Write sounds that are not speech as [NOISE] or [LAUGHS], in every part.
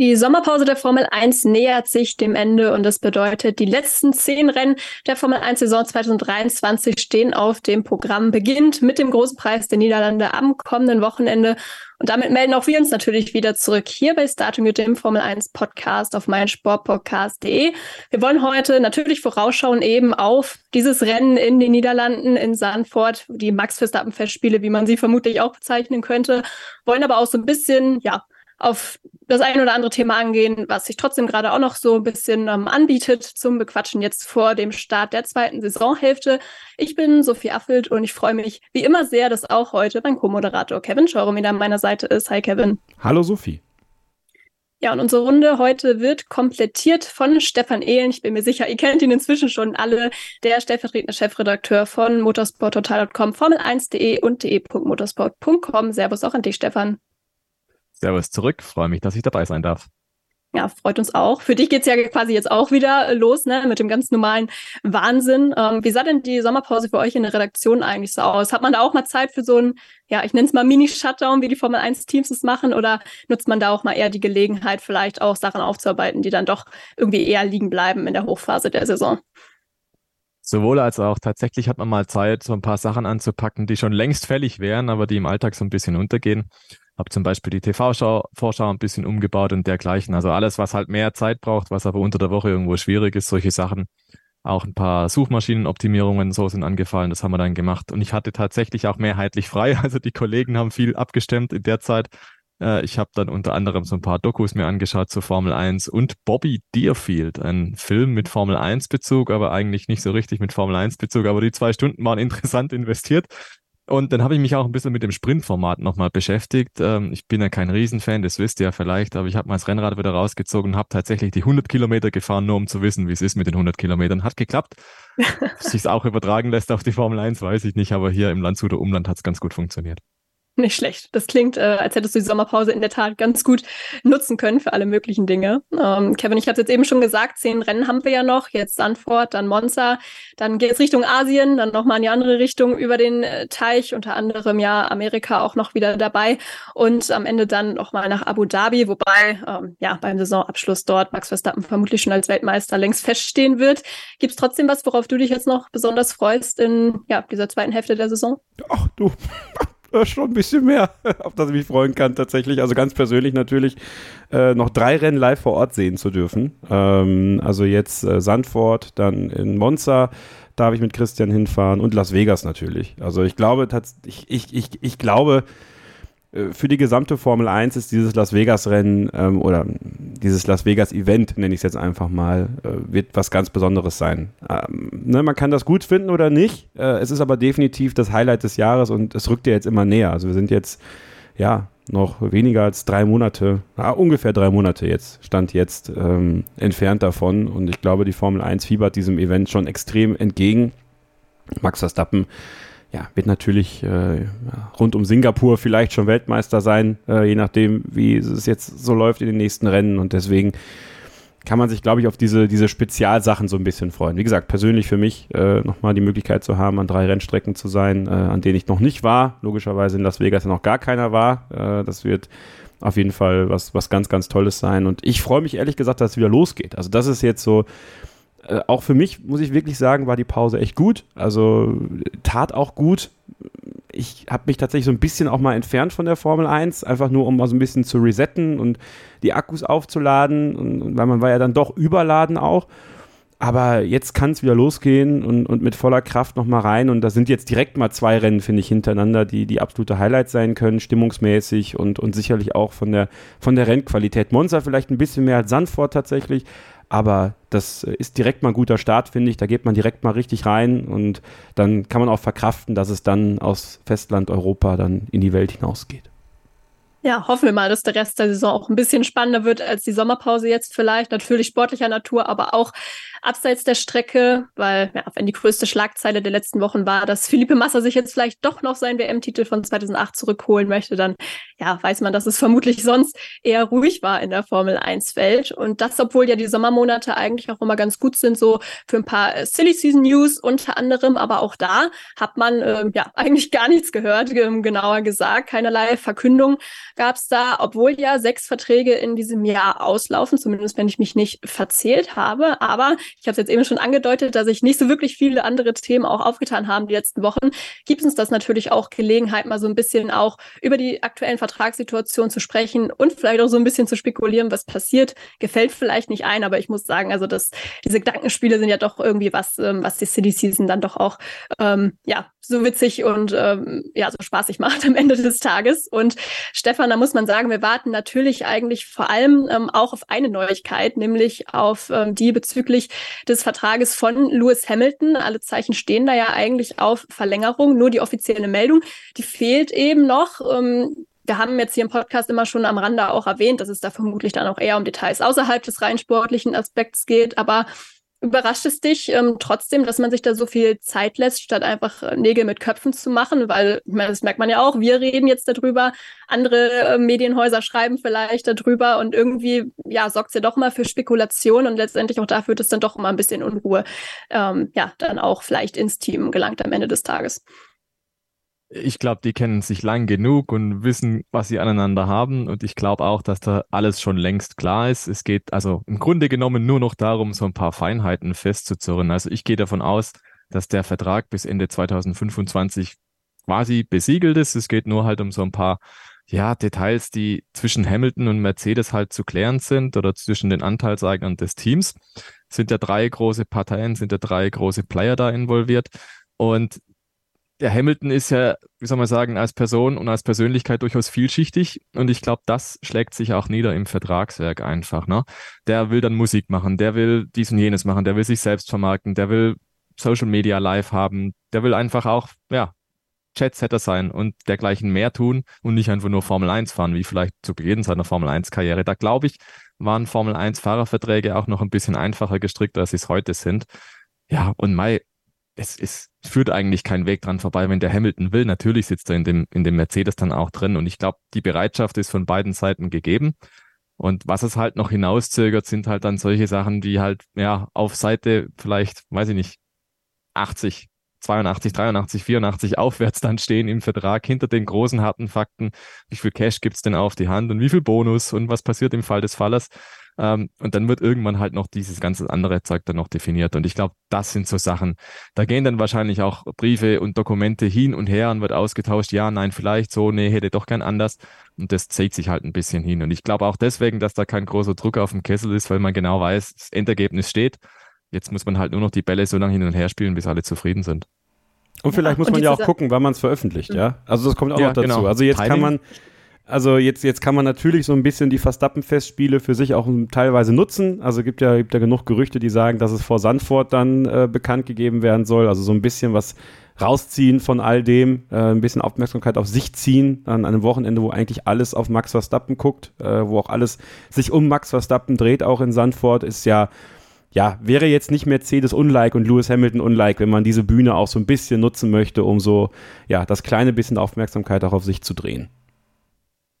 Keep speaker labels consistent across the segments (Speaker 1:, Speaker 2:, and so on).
Speaker 1: Die Sommerpause der Formel 1 nähert sich dem Ende und das bedeutet, die letzten zehn Rennen der Formel 1 Saison 2023 stehen auf dem Programm. Beginnt mit dem großen Preis der Niederlande am kommenden Wochenende. Und damit melden auch wir uns natürlich wieder zurück hier bei Starting mit dem Formel 1 Podcast auf meinsportpodcast.de. Wir wollen heute natürlich vorausschauen eben auf dieses Rennen in den Niederlanden in Sandford, die Max Verstappen Festspiele, wie man sie vermutlich auch bezeichnen könnte, wollen aber auch so ein bisschen, ja, auf das ein oder andere Thema angehen, was sich trotzdem gerade auch noch so ein bisschen ähm, anbietet zum Bequatschen jetzt vor dem Start der zweiten Saisonhälfte. Ich bin Sophie Affelt und ich freue mich wie immer sehr, dass auch heute mein Co-Moderator Kevin Schaurum wieder an meiner Seite ist. Hi Kevin.
Speaker 2: Hallo Sophie.
Speaker 1: Ja, und unsere Runde heute wird komplettiert von Stefan Ehlen. Ich bin mir sicher, ihr kennt ihn inzwischen schon alle. Der stellvertretende Chefredakteur von motorsporttotal.com, formel1.de und de.motorsport.com. Servus auch an dich, Stefan.
Speaker 2: Servus zurück, freue mich, dass ich dabei sein darf.
Speaker 1: Ja, freut uns auch. Für dich geht's ja quasi jetzt auch wieder los, ne, mit dem ganz normalen Wahnsinn. Ähm, wie sah denn die Sommerpause für euch in der Redaktion eigentlich so aus? Hat man da auch mal Zeit für so ein, ja, ich nenne es mal Mini-Shutdown, wie die Formel 1-Teams es machen, oder nutzt man da auch mal eher die Gelegenheit, vielleicht auch Sachen aufzuarbeiten, die dann doch irgendwie eher liegen bleiben in der Hochphase der Saison?
Speaker 2: Sowohl als auch tatsächlich hat man mal Zeit, so ein paar Sachen anzupacken, die schon längst fällig wären, aber die im Alltag so ein bisschen untergehen. Habe zum Beispiel die TV-Vorschau ein bisschen umgebaut und dergleichen. Also alles, was halt mehr Zeit braucht, was aber unter der Woche irgendwo schwierig ist, solche Sachen. Auch ein paar Suchmaschinenoptimierungen so sind angefallen, das haben wir dann gemacht. Und ich hatte tatsächlich auch mehrheitlich frei. [LAUGHS] Also die Kollegen haben viel abgestimmt in der Zeit. Äh, ich habe dann unter anderem so ein paar Dokus mir angeschaut zur Formel 1 und Bobby Deerfield, ein Film mit Formel 1 Bezug, aber eigentlich nicht so richtig mit Formel 1 Bezug. Aber die zwei Stunden waren [LAUGHS] interessant investiert. Und dann habe ich mich auch ein bisschen mit dem Sprintformat nochmal beschäftigt. Ähm, ich bin ja kein Riesenfan, das wisst ihr ja vielleicht, aber ich habe mal das Rennrad wieder rausgezogen und habe tatsächlich die 100 Kilometer gefahren, nur um zu wissen, wie es ist mit den 100 Kilometern. Hat geklappt. [LAUGHS] Sich auch übertragen lässt auf die Formel 1, weiß ich nicht, aber hier im Landshuter Umland hat es ganz gut funktioniert.
Speaker 1: Nicht schlecht. Das klingt, äh, als hättest du die Sommerpause in der Tat ganz gut nutzen können für alle möglichen Dinge. Ähm, Kevin, ich habe jetzt eben schon gesagt, zehn Rennen haben wir ja noch. Jetzt Sanford, dann Monza, dann geht es Richtung Asien, dann nochmal in die andere Richtung über den äh, Teich, unter anderem ja Amerika auch noch wieder dabei und am Ende dann nochmal nach Abu Dhabi, wobei ähm, ja beim Saisonabschluss dort Max Verstappen vermutlich schon als Weltmeister längst feststehen wird. Gibt es trotzdem was, worauf du dich jetzt noch besonders freust in ja, dieser zweiten Hälfte der Saison?
Speaker 2: Ach du, äh, schon ein bisschen mehr, [LAUGHS] auf das ich mich freuen kann tatsächlich. Also ganz persönlich natürlich äh, noch drei Rennen live vor Ort sehen zu dürfen. Ähm, also jetzt äh, Sandford, dann in Monza darf ich mit Christian hinfahren und Las Vegas natürlich. Also ich glaube, ich, ich, ich, ich glaube, für die gesamte Formel 1 ist dieses Las Vegas-Rennen ähm, oder dieses Las Vegas-Event, nenne ich es jetzt einfach mal, äh, wird was ganz Besonderes sein. Ähm, ne, man kann das gut finden oder nicht. Äh, es ist aber definitiv das Highlight des Jahres und es rückt ja jetzt immer näher. Also wir sind jetzt, ja, noch weniger als drei Monate, ah, ungefähr drei Monate jetzt, stand jetzt ähm, entfernt davon. Und ich glaube, die Formel 1 fiebert diesem Event schon extrem entgegen. Max Verstappen ja, wird natürlich äh, rund um Singapur vielleicht schon Weltmeister sein, äh, je nachdem, wie es jetzt so läuft in den nächsten Rennen. Und deswegen kann man sich, glaube ich, auf diese, diese Spezialsachen so ein bisschen freuen. Wie gesagt, persönlich für mich äh, nochmal die Möglichkeit zu haben, an drei Rennstrecken zu sein, äh, an denen ich noch nicht war. Logischerweise in Las Vegas ja noch gar keiner war. Äh, das wird auf jeden Fall was, was ganz, ganz Tolles sein. Und ich freue mich ehrlich gesagt, dass es wieder losgeht. Also das ist jetzt so äh, auch für mich, muss ich wirklich sagen, war die Pause echt gut. Also tat auch gut. Ich habe mich tatsächlich so ein bisschen auch mal entfernt von der Formel 1, einfach nur um mal so ein bisschen zu resetten und die Akkus aufzuladen, und, weil man war ja dann doch überladen auch. Aber jetzt kann es wieder losgehen und, und mit voller Kraft nochmal rein. Und da sind jetzt direkt mal zwei Rennen, finde ich, hintereinander, die die absolute Highlights sein können, stimmungsmäßig und, und sicherlich auch von der, von der Rennqualität. Monza vielleicht ein bisschen mehr als Sandford tatsächlich, aber das ist direkt mal ein guter Start, finde ich. Da geht man direkt mal richtig rein und dann kann man auch verkraften, dass es dann aus Festland Europa dann in die Welt hinausgeht.
Speaker 1: Ja, hoffen wir mal, dass der Rest der Saison auch ein bisschen spannender wird als die Sommerpause jetzt vielleicht. Natürlich sportlicher Natur, aber auch abseits der Strecke, weil ja, wenn die größte Schlagzeile der letzten Wochen war, dass Philippe Massa sich jetzt vielleicht doch noch seinen WM-Titel von 2008 zurückholen möchte, dann ja, weiß man, dass es vermutlich sonst eher ruhig war in der Formel 1-Welt. Und das, obwohl ja die Sommermonate eigentlich auch immer ganz gut sind, so für ein paar äh, Silly Season News unter anderem. Aber auch da hat man äh, ja [LAUGHS] eigentlich gar nichts gehört, ähm, genauer gesagt. Keinerlei Verkündung gab es da, obwohl ja sechs Verträge in diesem Jahr auslaufen, zumindest wenn ich mich nicht verzählt habe. Aber ich habe es jetzt eben schon angedeutet, dass sich nicht so wirklich viele andere Themen auch aufgetan haben die letzten Wochen. Gibt uns das natürlich auch Gelegenheit, mal so ein bisschen auch über die aktuellen Vertragssituationen zu sprechen und vielleicht auch so ein bisschen zu spekulieren, was passiert. Gefällt vielleicht nicht ein, aber ich muss sagen, also dass diese Gedankenspiele sind ja doch irgendwie was, ähm, was die City Season dann doch auch ähm, ja so witzig und ähm, ja so spaßig [LAUGHS] macht am Ende des Tages. Und Stefan, da muss man sagen, wir warten natürlich eigentlich vor allem ähm, auch auf eine Neuigkeit, nämlich auf ähm, die bezüglich des Vertrages von Lewis Hamilton. Alle Zeichen stehen da ja eigentlich auf Verlängerung. Nur die offizielle Meldung, die fehlt eben noch. Ähm, wir haben jetzt hier im Podcast immer schon am Rande auch erwähnt, dass es da vermutlich dann auch eher um Details außerhalb des rein sportlichen Aspekts geht. Aber Überrascht es dich ähm, trotzdem, dass man sich da so viel Zeit lässt, statt einfach äh, Nägel mit Köpfen zu machen? Weil, ich meine, das merkt man ja auch, wir reden jetzt darüber, andere äh, Medienhäuser schreiben vielleicht darüber und irgendwie, ja, sorgt es ja doch mal für Spekulation und letztendlich auch dafür, dass dann doch immer ein bisschen Unruhe, ähm, ja, dann auch vielleicht ins Team gelangt am Ende des Tages
Speaker 3: ich glaube, die kennen sich lang genug und wissen, was sie aneinander haben. Und ich glaube auch, dass da alles schon längst klar ist. Es geht also im Grunde genommen nur noch darum, so ein paar Feinheiten festzuzurren. Also ich gehe davon aus, dass der Vertrag bis Ende 2025 quasi besiegelt ist. Es geht nur halt um so ein paar ja, Details, die zwischen Hamilton und Mercedes halt zu klären sind oder zwischen den Anteilseignern des Teams. Sind ja drei große Parteien, sind ja drei große Player da involviert. Und der Hamilton ist ja, wie soll man sagen, als Person und als Persönlichkeit durchaus vielschichtig und ich glaube, das schlägt sich auch nieder im Vertragswerk einfach. Ne? Der will dann Musik machen, der will dies und jenes machen, der will sich selbst vermarkten, der will Social Media live haben, der will einfach auch, ja, Chatsetter sein und dergleichen mehr tun und nicht einfach nur Formel 1 fahren, wie vielleicht zu Beginn seiner Formel 1 Karriere. Da glaube ich, waren Formel 1 Fahrerverträge auch noch ein bisschen einfacher gestrickt, als sie es heute sind. Ja, und Mai, es, es führt eigentlich kein Weg dran vorbei, wenn der Hamilton will. Natürlich sitzt er in dem, in dem Mercedes dann auch drin. Und ich glaube, die Bereitschaft ist von beiden Seiten gegeben. Und was es halt noch hinauszögert, sind halt dann solche Sachen, die halt, ja, auf Seite vielleicht, weiß ich nicht, 80, 82, 83, 84 aufwärts dann stehen im Vertrag hinter den großen harten Fakten. Wie viel Cash gibt's denn auf die Hand und wie viel Bonus und was passiert im Fall des Falles? Ähm, und dann wird irgendwann halt noch dieses ganze andere Zeug dann noch definiert. Und ich glaube, das sind so Sachen. Da gehen dann wahrscheinlich auch Briefe und Dokumente hin und her und wird ausgetauscht. Ja, nein, vielleicht so, nee, hätte doch gern anders. Und das zieht sich halt ein bisschen hin. Und ich glaube auch deswegen, dass da kein großer Druck auf dem Kessel ist, weil man genau weiß, das Endergebnis steht. Jetzt muss man halt nur noch die Bälle so lange hin und her spielen, bis alle zufrieden sind.
Speaker 2: Und vielleicht ja, muss man ja auch gucken, wann man es veröffentlicht, ja. Also das kommt auch ja, noch dazu. Genau. Also jetzt Timing. kann man, also jetzt, jetzt kann man natürlich so ein bisschen die Verstappen-Festspiele für sich auch teilweise nutzen. Also gibt ja, gibt ja genug Gerüchte, die sagen, dass es vor Sandford dann äh, bekannt gegeben werden soll. Also so ein bisschen was rausziehen von all dem, äh, ein bisschen Aufmerksamkeit auf sich ziehen an einem Wochenende, wo eigentlich alles auf Max Verstappen guckt, äh, wo auch alles sich um Max Verstappen dreht, auch in Sandford, ist ja ja, wäre jetzt nicht Mercedes unlike und Lewis Hamilton unlike, wenn man diese Bühne auch so ein bisschen nutzen möchte, um so, ja, das kleine bisschen Aufmerksamkeit auch auf sich zu drehen.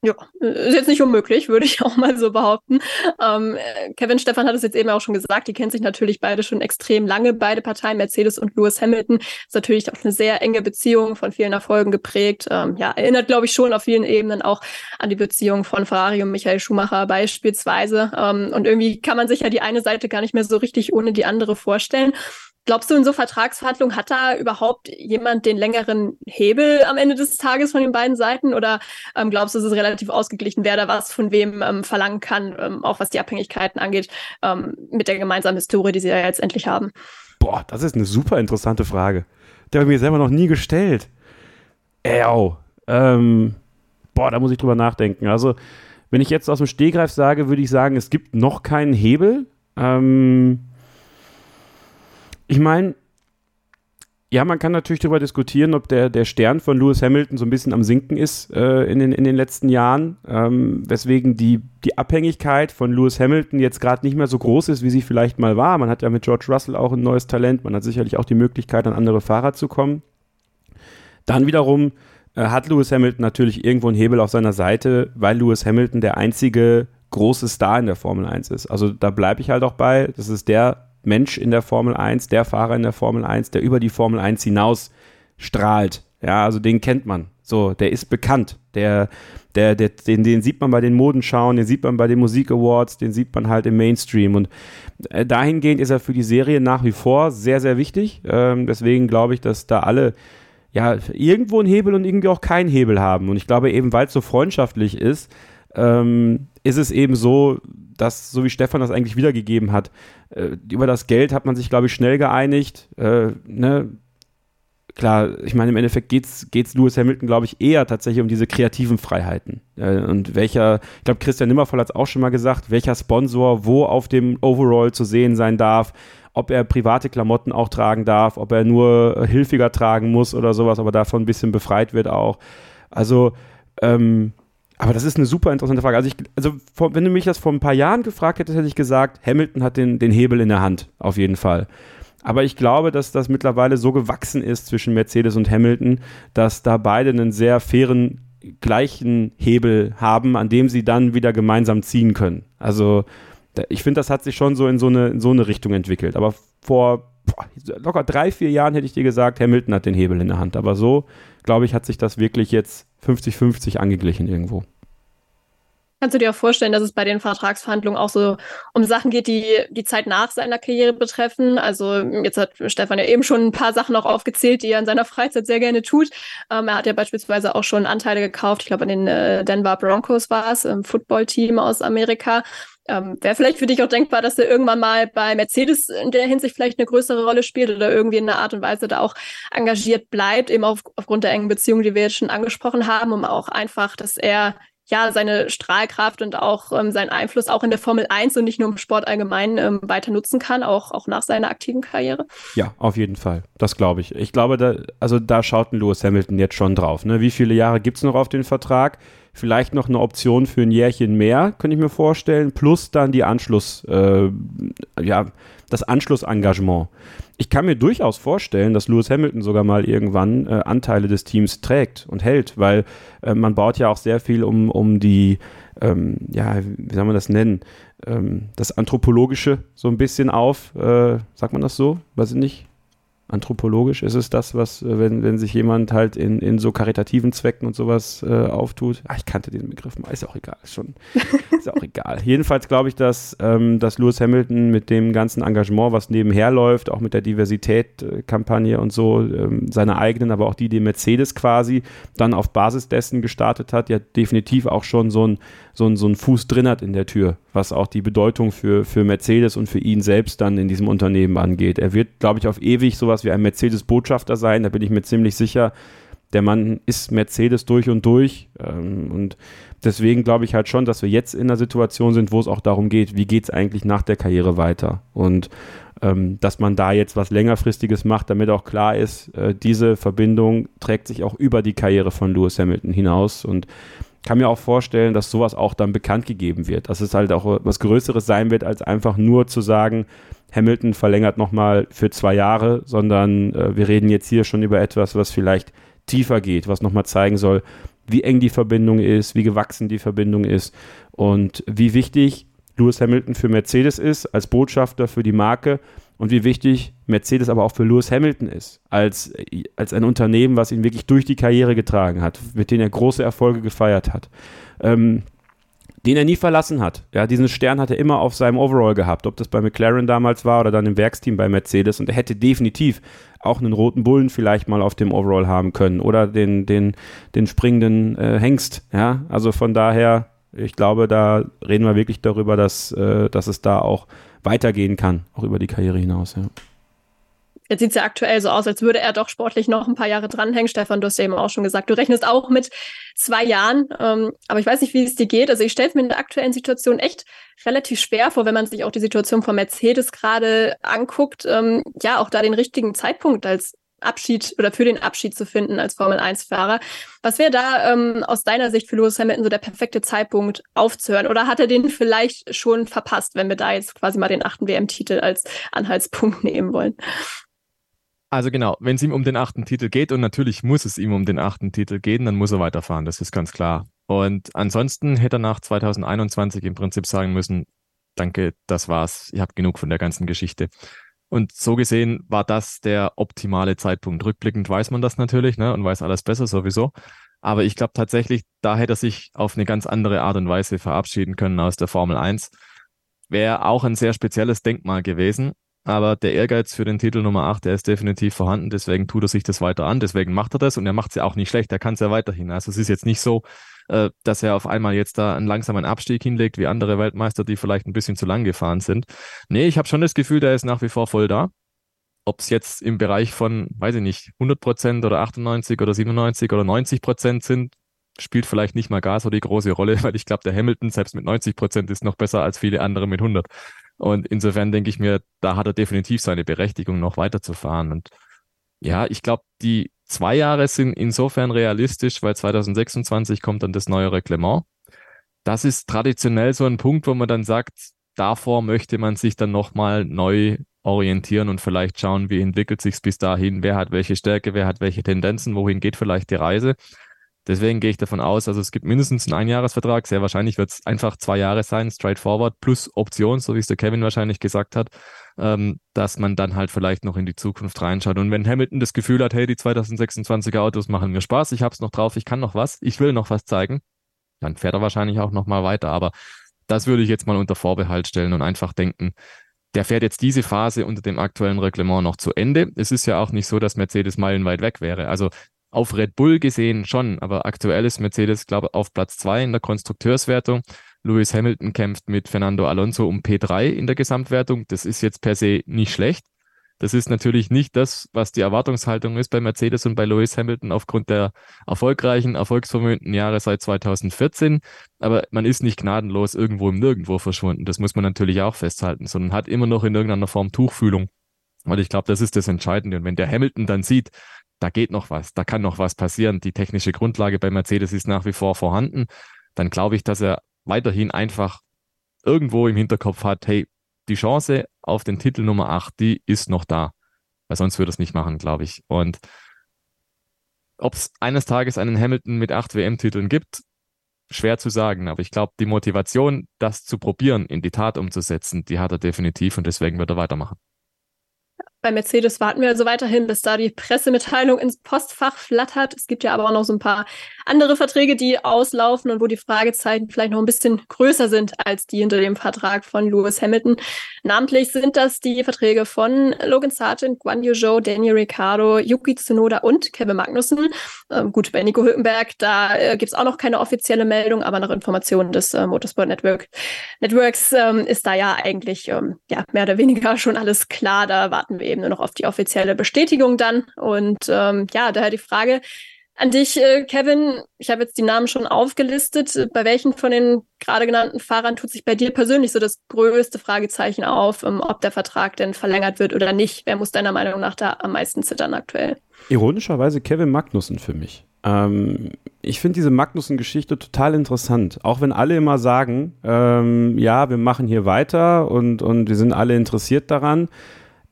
Speaker 1: Ja, ist jetzt nicht unmöglich, würde ich [LAUGHS] auch mal so behaupten. Ähm, Kevin Stefan hat es jetzt eben auch schon gesagt, die kennen sich natürlich beide schon extrem lange, beide Parteien, Mercedes und Lewis Hamilton. Ist natürlich auch eine sehr enge Beziehung, von vielen Erfolgen geprägt. Ähm, ja, erinnert, glaube ich, schon auf vielen Ebenen auch an die Beziehung von Ferrari und Michael Schumacher beispielsweise. Ähm, und irgendwie kann man sich ja die eine Seite gar nicht mehr so richtig ohne die andere vorstellen. Glaubst du, in so Vertragsverhandlungen hat da überhaupt jemand den längeren Hebel am Ende des Tages von den beiden Seiten? Oder ähm, glaubst du, es ist relativ ausgeglichen, wer da was von wem ähm, verlangen kann, ähm, auch was die Abhängigkeiten angeht, ähm, mit der gemeinsamen Historie, die sie ja jetzt endlich haben?
Speaker 2: Boah, das ist eine super interessante Frage. Die habe ich mir selber noch nie gestellt. Ey, ähm, boah, da muss ich drüber nachdenken. Also, wenn ich jetzt aus dem Stehgreif sage, würde ich sagen, es gibt noch keinen Hebel. Ähm, ich meine, Ja, man kann natürlich darüber diskutieren, ob der, der Stern von Lewis Hamilton so ein bisschen am Sinken ist äh, in, den, in den letzten Jahren, ähm, weswegen die, die Abhängigkeit von Lewis Hamilton jetzt gerade nicht mehr so groß ist, wie sie vielleicht mal war. Man hat ja mit George Russell auch ein neues Talent, man hat sicherlich auch die Möglichkeit, an andere Fahrer zu kommen. Dann wiederum äh, hat Lewis Hamilton natürlich irgendwo einen Hebel auf seiner Seite, weil Lewis Hamilton der einzige große Star in der Formel 1 ist. Also da bleibe ich halt auch bei. Das ist der Mensch in der Formel 1, der Fahrer in der Formel 1, der über die Formel 1 hinaus strahlt. Ja, also den kennt man. So, der ist bekannt. Der, der, der, den, den sieht man bei den Modenschauen, den sieht man bei den Musik Awards, den sieht man halt im Mainstream. Und äh, dahingehend ist er für die Serie nach wie vor sehr, sehr wichtig. Ähm, deswegen glaube ich, dass da alle ja irgendwo einen Hebel und irgendwie auch keinen Hebel haben. Und ich glaube eben, weil es so freundschaftlich ist, ähm, ist es eben so, dass, so wie Stefan das eigentlich wiedergegeben hat, äh, über das Geld hat man sich, glaube ich, schnell geeinigt. Äh, ne? Klar, ich meine, im Endeffekt geht es Lewis Hamilton, glaube ich, eher tatsächlich um diese kreativen Freiheiten. Äh, und welcher, ich glaube, Christian Nimmervoll hat es auch schon mal gesagt, welcher Sponsor wo auf dem Overall zu sehen sein darf, ob er private Klamotten auch tragen darf, ob er nur hilfiger tragen muss oder sowas, aber davon ein bisschen befreit wird auch. Also, ähm, aber das ist eine super interessante Frage. Also, ich, also vor, wenn du mich das vor ein paar Jahren gefragt hättest, hätte ich gesagt, Hamilton hat den, den Hebel in der Hand, auf jeden Fall. Aber ich glaube, dass das mittlerweile so gewachsen ist zwischen Mercedes und Hamilton, dass da beide einen sehr fairen, gleichen Hebel haben, an dem sie dann wieder gemeinsam ziehen können. Also ich finde, das hat sich schon so in so eine, in so eine Richtung entwickelt. Aber vor boah, locker drei, vier Jahren hätte ich dir gesagt, Hamilton hat den Hebel in der Hand. Aber so, glaube ich, hat sich das wirklich jetzt 50-50 angeglichen irgendwo.
Speaker 1: Kannst du dir auch vorstellen, dass es bei den Vertragsverhandlungen auch so um Sachen geht, die die Zeit nach seiner Karriere betreffen? Also jetzt hat Stefan ja eben schon ein paar Sachen auch aufgezählt, die er in seiner Freizeit sehr gerne tut. Ähm, er hat ja beispielsweise auch schon Anteile gekauft, ich glaube an den äh, Denver Broncos war es, im Footballteam aus Amerika. Ähm, Wäre vielleicht für dich auch denkbar, dass er irgendwann mal bei Mercedes in der Hinsicht vielleicht eine größere Rolle spielt oder irgendwie in einer Art und Weise da auch engagiert bleibt, eben auf, aufgrund der engen Beziehung, die wir jetzt schon angesprochen haben, um auch einfach, dass er ja, seine Strahlkraft und auch ähm, seinen Einfluss auch in der Formel 1 und nicht nur im Sport allgemein ähm, weiter nutzen kann, auch, auch nach seiner aktiven Karriere?
Speaker 2: Ja, auf jeden Fall. Das glaube ich. Ich glaube, da, also da schaut ein Lewis Hamilton jetzt schon drauf. Ne? Wie viele Jahre gibt es noch auf den Vertrag? Vielleicht noch eine Option für ein Jährchen mehr, könnte ich mir vorstellen, plus dann die Anschluss, äh, ja, das Anschlussengagement ich kann mir durchaus vorstellen, dass Lewis Hamilton sogar mal irgendwann äh, Anteile des Teams trägt und hält, weil äh, man baut ja auch sehr viel um, um die, ähm, ja, wie soll man das nennen, ähm, das Anthropologische so ein bisschen auf. Äh, sagt man das so? Weiß ich nicht anthropologisch ist es das, was, äh, wenn, wenn sich jemand halt in, in so karitativen Zwecken und sowas äh, auftut. Ah, ich kannte diesen Begriff mal, ist auch egal, ist schon, [LAUGHS] ist auch egal. Jedenfalls glaube ich, dass, ähm, dass Lewis Hamilton mit dem ganzen Engagement, was nebenher läuft, auch mit der Diversität-Kampagne und so, ähm, seine eigenen, aber auch die, die Mercedes quasi dann auf Basis dessen gestartet hat, ja definitiv auch schon so ein, so ein, so ein Fuß drin hat in der Tür, was auch die Bedeutung für, für Mercedes und für ihn selbst dann in diesem Unternehmen angeht. Er wird, glaube ich, auf ewig sowas wie ein Mercedes-Botschafter sein, da bin ich mir ziemlich sicher. Der Mann ist Mercedes durch und durch. Ähm, und deswegen glaube ich halt schon, dass wir jetzt in einer Situation sind, wo es auch darum geht, wie geht es eigentlich nach der Karriere weiter. Und ähm, dass man da jetzt was längerfristiges macht, damit auch klar ist, äh, diese Verbindung trägt sich auch über die Karriere von Lewis Hamilton hinaus. Und kann mir auch vorstellen, dass sowas auch dann bekannt gegeben wird, dass es halt auch was Größeres sein wird, als einfach nur zu sagen, Hamilton verlängert nochmal für zwei Jahre, sondern äh, wir reden jetzt hier schon über etwas, was vielleicht tiefer geht, was nochmal zeigen soll, wie eng die Verbindung ist, wie gewachsen die Verbindung ist und wie wichtig Lewis Hamilton für Mercedes ist als Botschafter für die Marke und wie wichtig Mercedes aber auch für Lewis Hamilton ist, als, als ein Unternehmen, was ihn wirklich durch die Karriere getragen hat, mit dem er große Erfolge gefeiert hat. Ähm, den er nie verlassen hat. Ja, diesen Stern hat er immer auf seinem Overall gehabt, ob das bei McLaren damals war oder dann im Werksteam bei Mercedes. Und er hätte definitiv auch einen roten Bullen vielleicht mal auf dem Overall haben können oder den, den, den springenden äh, Hengst. Ja, also von daher, ich glaube, da reden wir wirklich darüber, dass, äh, dass es da auch weitergehen kann, auch über die Karriere hinaus. Ja.
Speaker 1: Jetzt sieht es ja aktuell so aus, als würde er doch sportlich noch ein paar Jahre dranhängen. Stefan, du hast ja eben auch schon gesagt, du rechnest auch mit zwei Jahren. Ähm, aber ich weiß nicht, wie es dir geht. Also ich stelle es mir in der aktuellen Situation echt relativ schwer vor, wenn man sich auch die Situation von Mercedes gerade anguckt. Ähm, ja, auch da den richtigen Zeitpunkt als Abschied oder für den Abschied zu finden als Formel-1-Fahrer. Was wäre da ähm, aus deiner Sicht für Lewis Hamilton so der perfekte Zeitpunkt aufzuhören? Oder hat er den vielleicht schon verpasst, wenn wir da jetzt quasi mal den achten WM-Titel als Anhaltspunkt [LAUGHS] nehmen wollen?
Speaker 3: Also genau, wenn es ihm um den achten Titel geht, und natürlich muss es ihm um den achten Titel gehen, dann muss er weiterfahren, das ist ganz klar. Und ansonsten hätte er nach 2021 im Prinzip sagen müssen, danke, das war's, ich habe genug von der ganzen Geschichte. Und so gesehen war das der optimale Zeitpunkt. Rückblickend weiß man das natürlich ne, und weiß alles besser sowieso. Aber ich glaube tatsächlich, da hätte er sich auf eine ganz andere Art und Weise verabschieden können aus der Formel 1. Wäre auch ein sehr spezielles Denkmal gewesen. Aber der Ehrgeiz für den Titel Nummer 8, der ist definitiv vorhanden. Deswegen tut er sich das weiter an. Deswegen macht er das und er macht es ja auch nicht schlecht. Er kann es ja weiterhin. Also es ist jetzt nicht so, äh, dass er auf einmal jetzt da einen langsamen Abstieg hinlegt, wie andere Weltmeister, die vielleicht ein bisschen zu lang gefahren sind. Nee, ich habe schon das Gefühl, der ist nach wie vor voll da. Ob es jetzt im Bereich von, weiß ich nicht, 100 Prozent oder 98 oder 97 oder 90 Prozent sind, spielt vielleicht nicht mal gar so die große Rolle, [LAUGHS] weil ich glaube, der Hamilton selbst mit 90 Prozent ist noch besser als viele andere mit 100. Und insofern denke ich mir, da hat er definitiv seine Berechtigung, noch weiterzufahren. Und ja, ich glaube, die zwei Jahre sind insofern realistisch, weil 2026 kommt dann das neue Reglement. Das ist traditionell so ein Punkt, wo man dann sagt, davor möchte man sich dann nochmal neu orientieren und vielleicht schauen, wie entwickelt sich bis dahin, wer hat welche Stärke, wer hat welche Tendenzen, wohin geht vielleicht die Reise. Deswegen gehe ich davon aus, also es gibt mindestens einen Einjahresvertrag. Sehr wahrscheinlich wird es einfach zwei Jahre sein, straightforward, plus Option, so wie es der Kevin wahrscheinlich gesagt hat, ähm, dass man dann halt vielleicht noch in die Zukunft reinschaut. Und wenn Hamilton das Gefühl hat, hey, die 2026er Autos machen mir Spaß, ich habe es noch drauf, ich kann noch was, ich will noch was zeigen, dann fährt er wahrscheinlich auch noch mal weiter. Aber das würde ich jetzt mal unter Vorbehalt stellen und einfach denken, der fährt jetzt diese Phase unter dem aktuellen Reglement noch zu Ende. Es ist ja auch nicht so, dass Mercedes meilenweit weg wäre. Also auf Red Bull gesehen schon, aber aktuell ist Mercedes, glaube ich, auf Platz zwei in der Konstrukteurswertung. Lewis Hamilton kämpft mit Fernando Alonso um P3 in der Gesamtwertung. Das ist jetzt per se nicht schlecht. Das ist natürlich nicht das, was die Erwartungshaltung ist bei Mercedes und bei Lewis Hamilton aufgrund der erfolgreichen, erfolgsvermögenden Jahre seit 2014. Aber man ist nicht gnadenlos irgendwo im Nirgendwo verschwunden. Das muss man natürlich auch festhalten, sondern hat immer noch in irgendeiner Form Tuchfühlung. Weil ich glaube, das ist das Entscheidende. Und wenn der Hamilton dann sieht, da geht noch was, da kann noch was passieren. Die technische Grundlage bei Mercedes ist nach wie vor vorhanden. Dann glaube ich, dass er weiterhin einfach irgendwo im Hinterkopf hat, hey, die Chance auf den Titel Nummer 8, die ist noch da. Weil sonst würde er es nicht machen, glaube ich. Und ob es eines Tages einen Hamilton mit acht WM-Titeln gibt, schwer zu sagen. Aber ich glaube, die Motivation, das zu probieren, in die Tat umzusetzen, die hat er definitiv und deswegen wird er weitermachen.
Speaker 1: Bei Mercedes warten wir also weiterhin, bis da die Pressemitteilung ins Postfach flattert. Es gibt ja aber auch noch so ein paar andere Verträge, die auslaufen und wo die Fragezeichen vielleicht noch ein bisschen größer sind als die hinter dem Vertrag von Lewis Hamilton. Namentlich sind das die Verträge von Logan Sargent, Guan Yu Zhou, Daniel Ricciardo, Yuki Tsunoda und Kevin Magnussen. Ähm, gut, bei Nico Hülkenberg, da äh, gibt es auch noch keine offizielle Meldung, aber nach Informationen des äh, Motorsport Network Networks ähm, ist da ja eigentlich ähm, ja, mehr oder weniger [LAUGHS] schon alles klar. Da warten wir eben nur noch auf die offizielle Bestätigung dann. Und ähm, ja, daher die Frage an dich, äh, Kevin. Ich habe jetzt die Namen schon aufgelistet. Bei welchen von den gerade genannten Fahrern tut sich bei dir persönlich so das größte Fragezeichen auf, ähm, ob der Vertrag denn verlängert wird oder nicht? Wer muss deiner Meinung nach da am meisten zittern aktuell?
Speaker 2: Ironischerweise Kevin Magnussen für mich. Ähm, ich finde diese Magnussen-Geschichte total interessant. Auch wenn alle immer sagen, ähm, ja, wir machen hier weiter und, und wir sind alle interessiert daran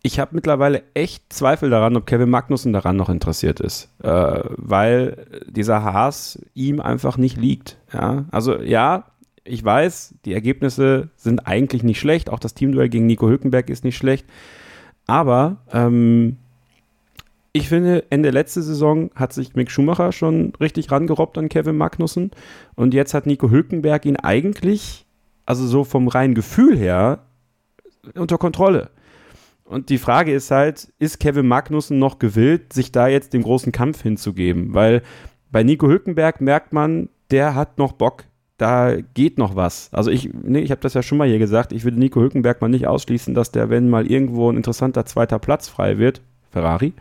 Speaker 2: ich habe mittlerweile echt Zweifel daran, ob Kevin Magnussen daran noch interessiert ist, äh, weil dieser Haas ihm einfach nicht liegt. Ja? Also ja, ich weiß, die Ergebnisse sind eigentlich nicht schlecht, auch das Teamduell gegen Nico Hülkenberg ist nicht schlecht, aber ähm, ich finde, Ende letzte Saison hat sich Mick Schumacher schon richtig rangerobbt an Kevin Magnussen und jetzt hat Nico Hülkenberg ihn eigentlich, also so vom reinen Gefühl her, unter Kontrolle. Und die Frage ist halt, ist Kevin Magnussen noch gewillt, sich da jetzt dem großen Kampf hinzugeben? Weil bei Nico Hülkenberg merkt man, der hat noch Bock. Da geht noch was. Also ich, nee, ich habe das ja schon mal hier gesagt, ich würde Nico Hülkenberg mal nicht ausschließen, dass der, wenn mal irgendwo ein interessanter zweiter Platz frei wird, Ferrari,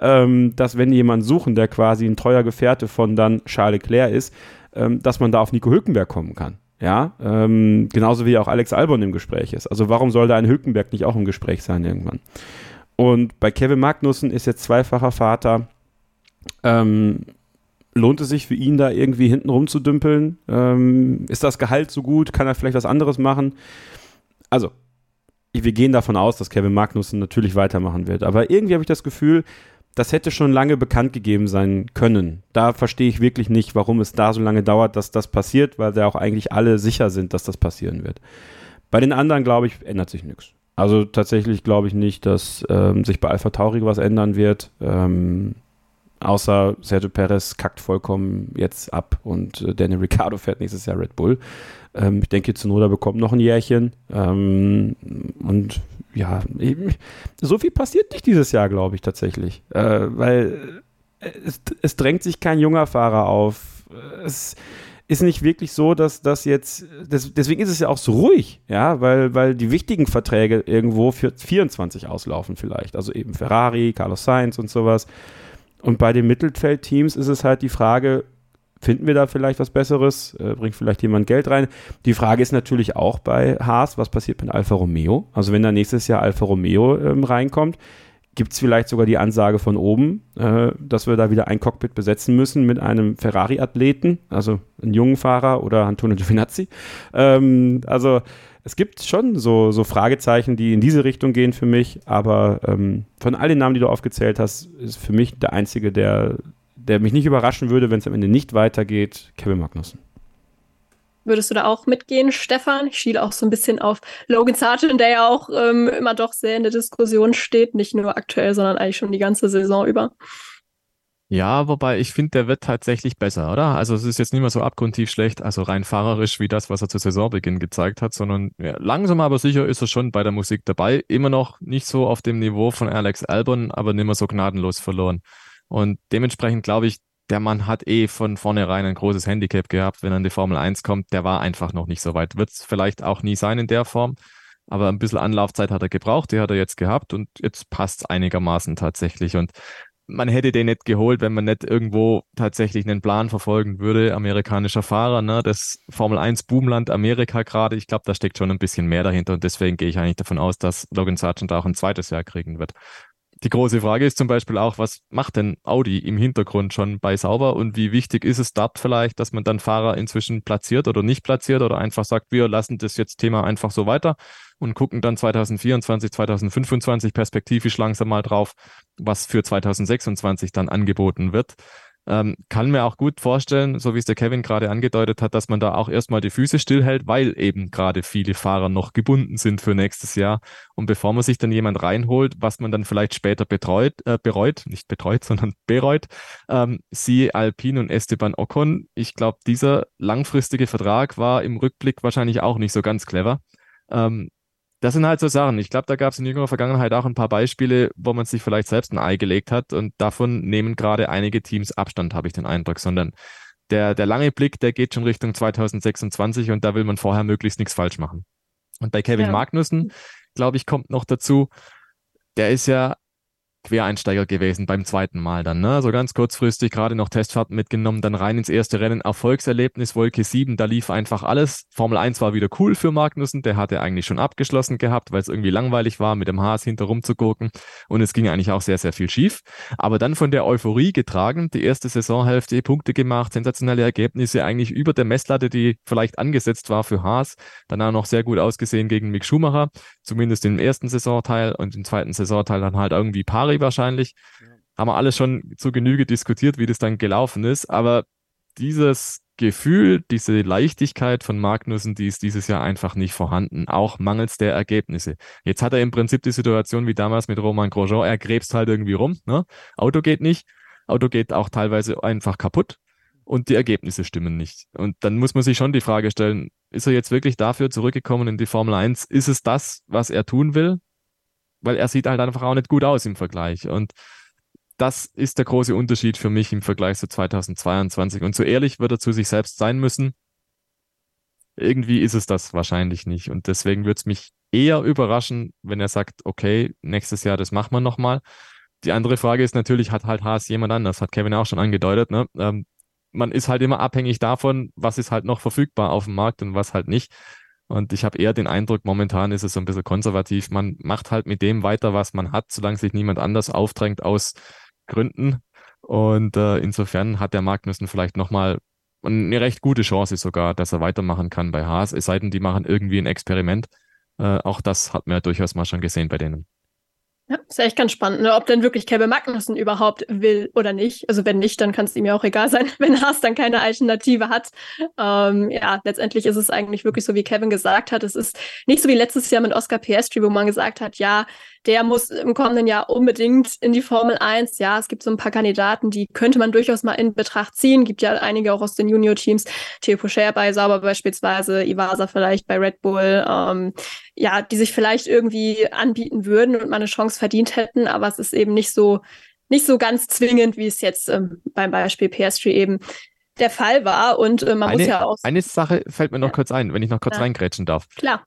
Speaker 2: ähm, dass wenn die jemanden suchen, der quasi ein treuer Gefährte von dann Charles Leclerc ist, ähm, dass man da auf Nico Hülkenberg kommen kann. Ja, ähm, genauso wie auch Alex Albon im Gespräch ist. Also warum soll da ein Hülkenberg nicht auch im Gespräch sein irgendwann? Und bei Kevin Magnussen ist jetzt zweifacher Vater. Ähm, lohnt es sich für ihn da irgendwie hinten rumzudümpeln? Ähm, ist das Gehalt so gut? Kann er vielleicht was anderes machen? Also, wir gehen davon aus, dass Kevin Magnussen natürlich weitermachen wird. Aber irgendwie habe ich das Gefühl, das hätte schon lange bekannt gegeben sein können. Da verstehe ich wirklich nicht, warum es da so lange dauert, dass das passiert, weil da auch eigentlich alle sicher sind, dass das passieren wird. Bei den anderen, glaube ich, ändert sich nichts. Also tatsächlich glaube ich nicht, dass ähm, sich bei Alpha Tauri was ändern wird. Ähm, außer Sergio Perez kackt vollkommen jetzt ab und äh, Daniel Ricciardo fährt nächstes Jahr Red Bull. Ähm, ich denke, Zunoda bekommt noch ein Jährchen. Ähm, und ja, so viel passiert nicht dieses Jahr, glaube ich tatsächlich. Äh, weil es, es, drängt sich kein junger Fahrer auf. Es, ist nicht wirklich so, dass das jetzt, das, deswegen ist es ja auch so ruhig, ja, weil, weil die wichtigen Verträge irgendwo für 24 auslaufen vielleicht. Also eben Ferrari, Carlos Sainz und sowas. Und bei den Mittelfeldteams ist es halt die Frage, finden wir da vielleicht was Besseres? Äh, bringt vielleicht jemand Geld rein? Die Frage ist natürlich auch bei Haas, was passiert mit Alfa Romeo? Also wenn da nächstes Jahr Alfa Romeo ähm, reinkommt, gibt es vielleicht sogar die Ansage von oben, äh, dass wir da wieder ein Cockpit besetzen müssen mit einem Ferrari-Athleten, also einen jungen Fahrer oder Antonio Giovinazzi. Ähm, also es gibt schon so, so Fragezeichen, die in diese Richtung gehen für mich, aber ähm, von all den Namen, die du aufgezählt hast, ist für mich der einzige, der, der mich nicht überraschen würde, wenn es am Ende nicht weitergeht, Kevin Magnussen.
Speaker 1: Würdest du da auch mitgehen, Stefan? Ich schiele auch so ein bisschen auf Logan Sargent, der ja auch ähm, immer doch sehr in der Diskussion steht, nicht nur aktuell, sondern eigentlich schon die ganze Saison über.
Speaker 3: Ja, wobei ich finde, der wird tatsächlich besser, oder? Also es ist jetzt nicht mehr so abgrundtief schlecht, also rein fahrerisch wie das, was er zu Saisonbeginn gezeigt hat, sondern ja, langsam aber sicher ist er schon bei der Musik dabei. Immer noch nicht so auf dem Niveau von Alex Albon, aber nicht mehr so gnadenlos verloren. Und dementsprechend glaube ich, der Mann hat eh von vornherein ein großes Handicap gehabt, wenn er in die Formel 1 kommt. Der war einfach noch nicht so weit. Wird es vielleicht auch nie sein in der Form, aber ein bisschen Anlaufzeit hat er gebraucht, die hat er jetzt gehabt und jetzt passt es einigermaßen tatsächlich. Und man hätte den nicht geholt, wenn man nicht irgendwo tatsächlich einen Plan verfolgen würde. Amerikanischer Fahrer, ne? das Formel 1 Boomland Amerika gerade. Ich glaube, da steckt schon ein bisschen mehr dahinter und deswegen gehe ich eigentlich davon aus, dass Logan Sargent auch ein zweites Jahr kriegen wird. Die große Frage ist zum Beispiel auch, was macht denn Audi im Hintergrund schon bei Sauber und wie wichtig ist es dort vielleicht, dass man dann Fahrer inzwischen platziert oder nicht platziert oder einfach sagt, wir lassen das jetzt Thema einfach so weiter und gucken dann 2024, 2025 perspektivisch langsam mal drauf, was für 2026 dann angeboten wird. Ähm, kann mir auch gut vorstellen, so wie es der Kevin gerade angedeutet hat, dass man da auch erstmal die Füße stillhält, weil eben gerade viele Fahrer noch gebunden sind für nächstes Jahr. Und bevor man sich dann jemand reinholt, was man dann vielleicht später betreut, äh, bereut, nicht betreut, [LAUGHS] sondern bereut, ähm, siehe Alpine und Esteban Ocon. Ich glaube, dieser langfristige Vertrag war im Rückblick wahrscheinlich auch nicht so ganz clever. Ähm, das sind halt so Sachen. Ich glaube, da gab es in jüngerer Vergangenheit auch ein paar Beispiele, wo man sich vielleicht selbst ein Ei gelegt hat und davon nehmen gerade einige Teams Abstand, habe ich den Eindruck, sondern der, der lange Blick, der geht schon Richtung 2026 und da will man vorher möglichst nichts falsch machen. Und bei Kevin ja. Magnussen, glaube ich, kommt noch dazu, der ist ja Quereinsteiger gewesen beim zweiten Mal dann. Ne? So ganz kurzfristig gerade noch Testfahrten mitgenommen, dann rein ins erste Rennen. Erfolgserlebnis Wolke 7, da lief einfach alles. Formel 1 war wieder cool für Magnussen, der hatte eigentlich schon abgeschlossen gehabt, weil es irgendwie langweilig war, mit dem Haas hinterrum zu gucken. Und es ging eigentlich auch sehr, sehr viel schief. Aber dann von der Euphorie getragen, die erste Saisonhälfte, Punkte gemacht, sensationelle Ergebnisse, eigentlich über der Messlatte, die vielleicht angesetzt war für Haas. Danach noch sehr gut ausgesehen gegen Mick Schumacher, zumindest im ersten Saisonteil und im zweiten Saisonteil dann halt irgendwie Paare Ferrari wahrscheinlich. Haben wir alle schon zu Genüge diskutiert, wie das dann gelaufen ist. Aber dieses Gefühl, diese Leichtigkeit von Magnussen, die ist dieses Jahr einfach nicht vorhanden, auch mangels der Ergebnisse. Jetzt hat er im Prinzip die Situation wie damals mit Roman Grosjean, er gräbst halt irgendwie rum, ne? Auto geht nicht, Auto geht auch teilweise einfach kaputt und die Ergebnisse stimmen nicht. Und dann muss man sich schon die Frage stellen, ist er jetzt wirklich dafür zurückgekommen in die Formel 1? Ist es das, was er tun will? Weil er sieht halt einfach auch nicht gut aus im Vergleich. Und das ist der große Unterschied für mich im Vergleich zu 2022. Und so ehrlich wird er zu sich selbst sein müssen. Irgendwie ist es das wahrscheinlich nicht. Und deswegen würde es mich eher überraschen, wenn er sagt, okay, nächstes Jahr, das machen wir nochmal. Die andere Frage ist natürlich, hat halt Haas jemand anders, hat Kevin auch schon angedeutet. Ne? Ähm, man ist halt immer abhängig davon, was ist halt noch verfügbar auf dem Markt und was halt nicht. Und ich habe eher den Eindruck, momentan ist es so ein bisschen konservativ. Man macht halt mit dem weiter, was man hat, solange sich niemand anders aufdrängt aus Gründen. Und äh, insofern hat der Magnussen vielleicht nochmal eine recht gute Chance sogar, dass er weitermachen kann bei Haas, es sei denn, die machen irgendwie ein Experiment. Äh, auch das hat man ja durchaus mal schon gesehen bei denen.
Speaker 1: Ja, ist echt ganz spannend, ne? ob denn wirklich Kevin Magnussen überhaupt will oder nicht. Also wenn nicht, dann kann es ihm ja auch egal sein, [LAUGHS] wenn Haas dann keine Alternative hat. Ähm, ja, letztendlich ist es eigentlich wirklich so, wie Kevin gesagt hat. Es ist nicht so wie letztes Jahr mit Oscar Piastri, wo man gesagt hat, ja, der muss im kommenden Jahr unbedingt in die Formel 1. Ja, es gibt so ein paar Kandidaten, die könnte man durchaus mal in Betracht ziehen. Gibt ja einige auch aus den Junior-Teams. Theo Pocher bei Sauber beispielsweise, Ivasa vielleicht bei Red Bull. Ähm, ja, die sich vielleicht irgendwie anbieten würden und mal eine Chance verdient hätten. Aber es ist eben nicht so, nicht so ganz zwingend, wie es jetzt ähm, beim Beispiel PS3 eben der Fall war. Und äh, man
Speaker 3: eine,
Speaker 1: muss ja auch.
Speaker 3: Eine Sache fällt mir noch ja. kurz ein, wenn ich noch kurz ja. reingrätschen darf.
Speaker 1: Klar.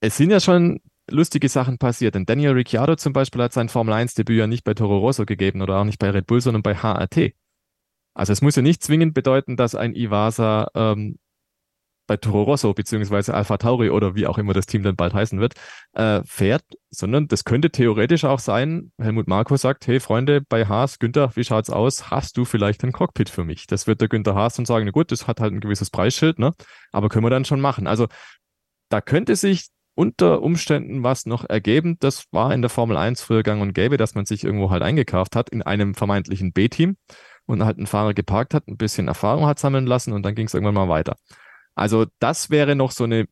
Speaker 3: Es sind ja schon lustige Sachen passiert. Denn Daniel Ricciardo zum Beispiel hat sein Formel 1-Debüt ja nicht bei Toro Rosso gegeben oder auch nicht bei Red Bull, sondern bei HRT. Also es muss ja nicht zwingend bedeuten, dass ein Iwasa ähm, bei Toro Rosso beziehungsweise Alpha Tauri oder wie auch immer das Team dann bald heißen wird, äh, fährt, sondern das könnte theoretisch auch sein, Helmut Marko sagt, hey Freunde, bei Haas, Günther, wie schaut's aus? Hast du vielleicht ein Cockpit für mich? Das wird der Günther Haas dann sagen, na gut, das hat halt ein gewisses Preisschild, ne? Aber können wir dann schon machen. Also da könnte sich unter Umständen was noch ergeben. Das war in der Formel 1 früher gang und gäbe, dass man sich irgendwo halt eingekauft hat in einem vermeintlichen B-Team und halt einen Fahrer geparkt hat, ein bisschen Erfahrung hat sammeln lassen und dann ging es irgendwann mal weiter. Also das wäre noch so eine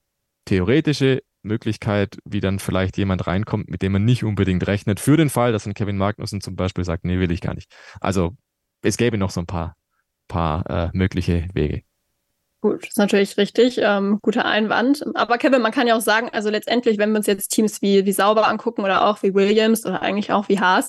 Speaker 3: theoretische Möglichkeit, wie dann vielleicht jemand reinkommt, mit dem man nicht unbedingt rechnet, für den Fall, dass ein Kevin Magnussen zum Beispiel sagt, nee, will ich gar nicht. Also es gäbe noch so ein paar, paar äh, mögliche Wege.
Speaker 1: Gut, ist natürlich richtig. Ähm, guter Einwand. Aber Kevin, man kann ja auch sagen, also letztendlich, wenn wir uns jetzt Teams wie, wie Sauber angucken oder auch wie Williams oder eigentlich auch wie Haas,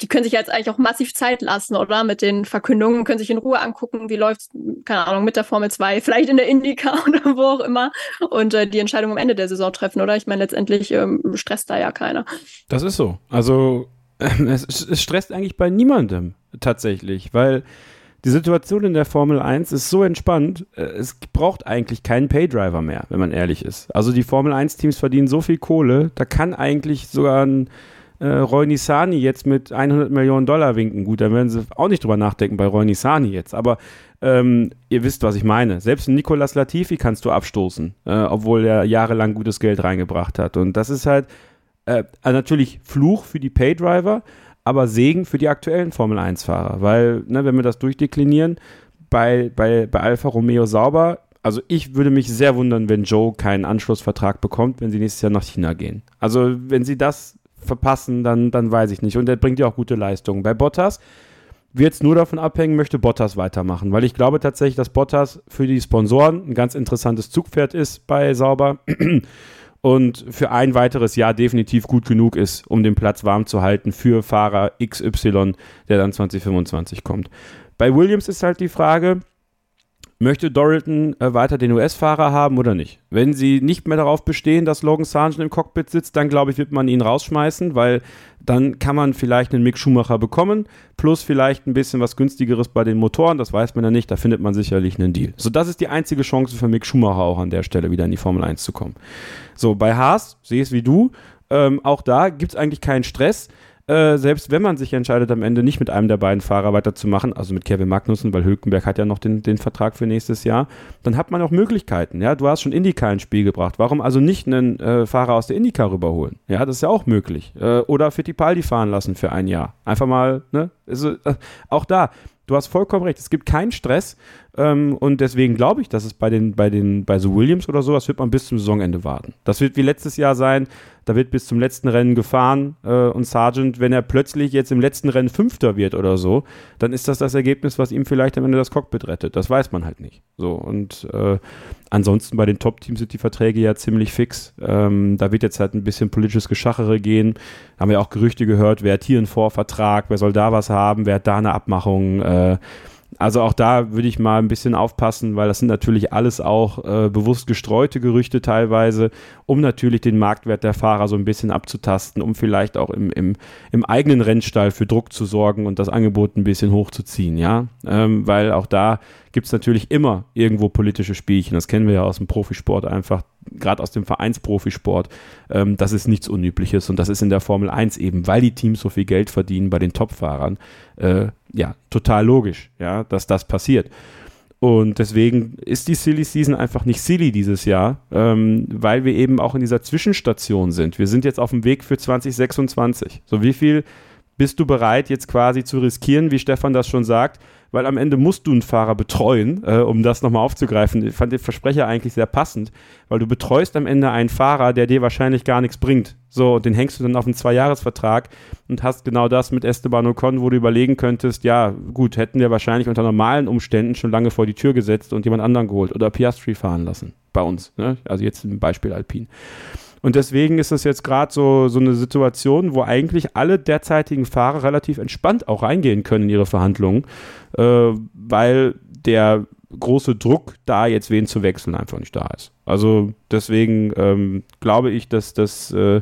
Speaker 1: die können sich jetzt eigentlich auch massiv Zeit lassen, oder? Mit den Verkündungen, können sich in Ruhe angucken, wie läuft keine Ahnung, mit der Formel 2, vielleicht in der Indica [LAUGHS] oder wo auch immer und äh, die Entscheidung am Ende der Saison treffen, oder? Ich meine, letztendlich ähm, stresst da ja keiner.
Speaker 2: Das ist so. Also [LAUGHS] es, es stresst eigentlich bei niemandem tatsächlich, weil die Situation in der Formel 1 ist so entspannt, äh, es braucht eigentlich keinen Paydriver mehr, wenn man ehrlich ist. Also die Formel 1-Teams verdienen so viel Kohle, da kann eigentlich sogar ein äh, Roy Nissani jetzt mit 100 Millionen Dollar winken. Gut, da werden sie auch nicht drüber nachdenken bei Roy Nissani jetzt, aber ähm, ihr wisst, was ich meine. Selbst Nicolas Latifi kannst du abstoßen, äh, obwohl er jahrelang gutes Geld reingebracht hat. Und das ist halt äh, natürlich Fluch für die Paydriver, aber Segen für die aktuellen Formel-1-Fahrer, weil, ne, wenn wir das durchdeklinieren, bei, bei, bei Alfa Romeo sauber, also ich würde mich sehr wundern, wenn Joe keinen Anschlussvertrag bekommt, wenn sie nächstes Jahr nach China gehen. Also wenn sie das verpassen, dann, dann weiß ich nicht. Und er bringt ja auch gute Leistungen. Bei Bottas wird es nur davon abhängen, möchte Bottas weitermachen, weil ich glaube tatsächlich, dass Bottas für die Sponsoren ein ganz interessantes Zugpferd ist bei Sauber [CLEARS THROAT] und für ein weiteres Jahr definitiv gut genug ist, um den Platz warm zu halten für Fahrer XY, der dann 2025 kommt. Bei Williams ist halt die Frage, möchte Doralton äh, weiter den US-Fahrer haben oder nicht? Wenn sie nicht mehr darauf bestehen, dass Logan Sargent im Cockpit sitzt, dann glaube ich, wird man ihn rausschmeißen, weil dann kann man vielleicht einen Mick Schumacher bekommen, plus vielleicht ein bisschen was günstigeres bei den Motoren, das weiß man ja nicht, da findet man sicherlich einen Deal. So, das ist die einzige Chance für Mick Schumacher auch an der Stelle wieder in die Formel 1 zu kommen. So, bei Haas, sehe es wie du, ähm, auch da gibt es eigentlich keinen Stress. Äh, selbst wenn man sich entscheidet, am Ende nicht mit einem der beiden Fahrer weiterzumachen, also mit Kevin Magnussen, weil Hülkenberg hat ja noch den, den Vertrag für nächstes Jahr, dann hat man auch Möglichkeiten. Ja, du hast schon Indycar ins Spiel gebracht. Warum also nicht einen äh, Fahrer aus der Indycar rüberholen? Ja, das ist ja auch möglich. Äh, oder Fittipaldi fahren lassen für ein Jahr. Einfach mal, ne? Also, äh, auch da, du hast vollkommen recht. Es gibt keinen Stress. Ähm, und deswegen glaube ich, dass es bei den, bei den, bei so Williams oder sowas wird man bis zum Saisonende warten. Das wird wie letztes Jahr sein. Da wird bis zum letzten Rennen gefahren äh, und Sargent, wenn er plötzlich jetzt im letzten Rennen Fünfter wird oder so, dann ist das das Ergebnis, was ihm vielleicht am Ende das Cockpit rettet. Das weiß man halt nicht. So und äh, ansonsten bei den Top-Teams sind die Verträge ja ziemlich fix. Ähm, da wird jetzt halt ein bisschen politisches Geschachere gehen. Haben wir auch Gerüchte gehört, wer hat hier einen Vorvertrag, wer soll da was haben, wer hat da eine Abmachung. Äh, also auch da würde ich mal ein bisschen aufpassen, weil das sind natürlich alles auch äh, bewusst gestreute Gerüchte teilweise, um natürlich den Marktwert der Fahrer so ein bisschen abzutasten, um vielleicht auch im, im, im eigenen Rennstall für Druck zu sorgen und das Angebot ein bisschen hochzuziehen, ja. Ähm, weil auch da gibt es natürlich immer irgendwo politische Spielchen. Das kennen wir ja aus dem Profisport einfach, gerade aus dem Vereinsprofisport. Ähm, das ist nichts Unübliches und das ist in der Formel 1 eben, weil die Teams so viel Geld verdienen bei den Topfahrern. Äh, ja, total logisch, ja, dass das passiert. Und deswegen ist die Silly Season einfach nicht silly dieses Jahr, ähm, weil wir eben auch in dieser Zwischenstation sind. Wir sind jetzt auf dem Weg für 2026. So wie viel bist du bereit, jetzt quasi zu riskieren, wie Stefan das schon sagt? weil am Ende musst du einen Fahrer betreuen, äh, um das nochmal aufzugreifen. Ich fand den Versprecher eigentlich sehr passend, weil du betreust am Ende einen Fahrer, der dir wahrscheinlich gar nichts bringt. So, und den hängst du dann auf einen Zweijahresvertrag und hast genau das mit Esteban Ocon, wo du überlegen könntest, ja, gut, hätten wir wahrscheinlich unter normalen Umständen schon lange vor die Tür gesetzt und jemand anderen geholt oder Piastri fahren lassen bei uns. Ne? Also jetzt im Beispiel Alpine. Und deswegen ist das jetzt gerade so, so eine Situation, wo eigentlich alle derzeitigen Fahrer relativ entspannt auch reingehen können in ihre Verhandlungen, äh, weil der große Druck, da jetzt wen zu wechseln, einfach nicht da ist. Also deswegen ähm, glaube ich, dass das äh,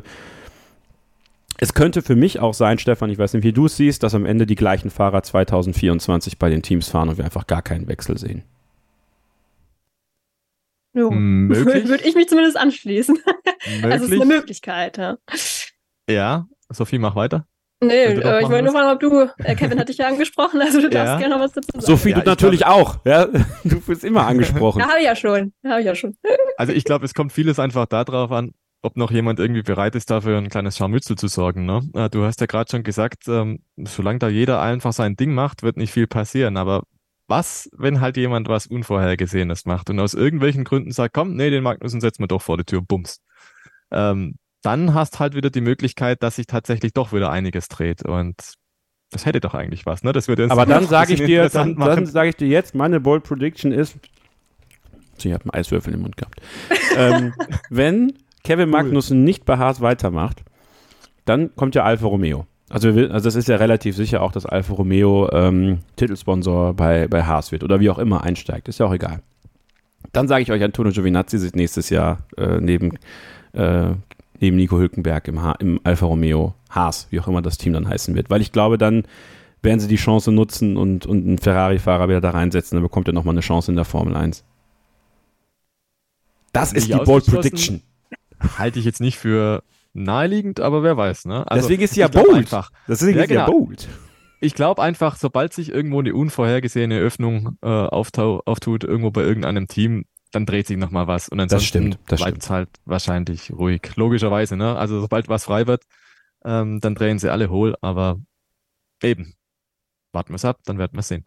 Speaker 2: es könnte für mich auch sein, Stefan, ich weiß nicht, wie du es siehst, dass am Ende die gleichen Fahrer 2024 bei den Teams fahren und wir einfach gar keinen Wechsel sehen.
Speaker 1: Jo. [LAUGHS] Würde ich mich zumindest anschließen. Möglich. [LAUGHS] Also es ist eine Möglichkeit, ja.
Speaker 3: Ja, Sophie, mach weiter.
Speaker 1: Nee, äh, ich wollte nur fragen, ob du, äh, Kevin hat dich ja angesprochen, also du [LAUGHS] darfst ja. gerne noch was dazu sagen.
Speaker 2: Sophie, ja, du natürlich glaub, auch. Ja? Du bist immer angesprochen.
Speaker 1: ja, habe ich ja schon. Habe ich ja schon.
Speaker 3: also ich glaube, es kommt vieles einfach darauf an, ob noch jemand irgendwie bereit ist, dafür ein kleines Scharmützel zu sorgen. Ne? Äh, du hast ja gerade schon gesagt, ähm, solange da jeder einfach sein Ding macht, wird nicht viel passieren. Aber was, wenn halt jemand was Unvorhergesehenes macht und aus irgendwelchen Gründen sagt, komm, nee, den Magnussen setzen wir doch vor die Tür, bums. Ähm, dann hast halt wieder die Möglichkeit, dass sich tatsächlich doch wieder einiges dreht und das hätte doch eigentlich was, ne? Das würde
Speaker 2: Aber dann [LAUGHS] sage ich dir, dann, dann sage ich dir jetzt, meine Bold Prediction ist, ich habe einen Eiswürfel im Mund gehabt. [LAUGHS] ähm, wenn Kevin Magnussen nicht bei Haas weitermacht, dann kommt ja Alfa Romeo. Also, wir, also das ist ja relativ sicher auch, dass Alfa Romeo ähm, Titelsponsor bei, bei Haas wird oder wie auch immer einsteigt. Ist ja auch egal. Dann sage ich euch, Antonio Giovinazzi sitzt nächstes Jahr äh, neben, äh, neben Nico Hülkenberg im, ha im Alfa Romeo Haas, wie auch immer das Team dann heißen wird. Weil ich glaube, dann werden sie die Chance nutzen und, und einen Ferrari-Fahrer wieder da reinsetzen, dann bekommt er nochmal eine Chance in der Formel 1. Das ist die Bold Prediction.
Speaker 3: Halte ich jetzt nicht für naheliegend, aber wer weiß, ne?
Speaker 2: Also, Deswegen ist sie ja bold. Einfach, Deswegen ja, ist sie genau. ja bold.
Speaker 3: Ich glaube einfach, sobald sich irgendwo eine unvorhergesehene Öffnung äh, auftut, irgendwo bei irgendeinem Team, dann dreht sich nochmal was. Und ansonsten bleibt es halt wahrscheinlich ruhig. Logischerweise, ne? Also sobald was frei wird, ähm, dann drehen sie alle hohl, aber eben. Warten wir es ab, dann werden wir es sehen.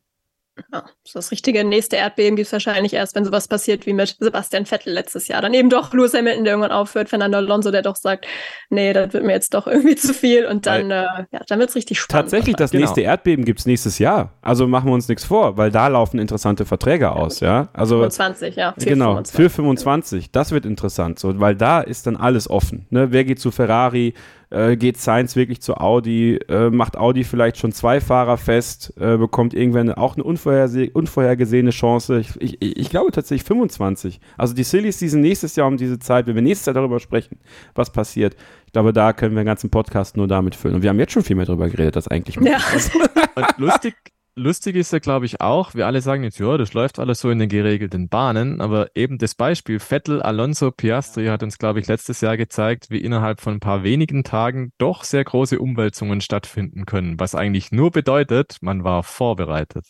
Speaker 1: Ja, so das richtige nächste Erdbeben gibt es wahrscheinlich erst, wenn sowas passiert wie mit Sebastian Vettel letztes Jahr. Dann eben doch Lewis Hamilton, der irgendwann aufhört, Fernando Alonso, der doch sagt, nee, das wird mir jetzt doch irgendwie [LAUGHS] zu viel und dann, äh, ja, dann wird es richtig spannend.
Speaker 2: Tatsächlich, das genau. nächste Erdbeben gibt es nächstes Jahr. Also machen wir uns nichts vor, weil da laufen interessante Verträge aus, ja. Also,
Speaker 1: 25, ja.
Speaker 2: Für genau, 25. für 25. Das wird interessant, so, weil da ist dann alles offen. Ne? Wer geht zu Ferrari? Äh, geht Sainz wirklich zu Audi, äh, macht Audi vielleicht schon zwei Fahrer fest, äh, bekommt irgendwann auch eine unvorherse unvorhergesehene Chance. Ich, ich, ich, glaube tatsächlich 25. Also die Silly Season nächstes Jahr um diese Zeit, wenn wir nächstes Jahr darüber sprechen, was passiert, ich glaube, da können wir einen ganzen Podcast nur damit füllen. Und wir haben jetzt schon viel mehr darüber geredet, als eigentlich. Ja.
Speaker 3: Und lustig, lustig ist ja, glaube ich, auch, wir alle sagen jetzt, ja, das läuft alles so in den geregelten Bahnen, aber eben das Beispiel Vettel, Alonso, Piastri hat uns, glaube ich, letztes Jahr gezeigt, wie innerhalb von ein paar wenigen Tagen doch sehr große Umwälzungen stattfinden können, was eigentlich nur bedeutet, man war vorbereitet.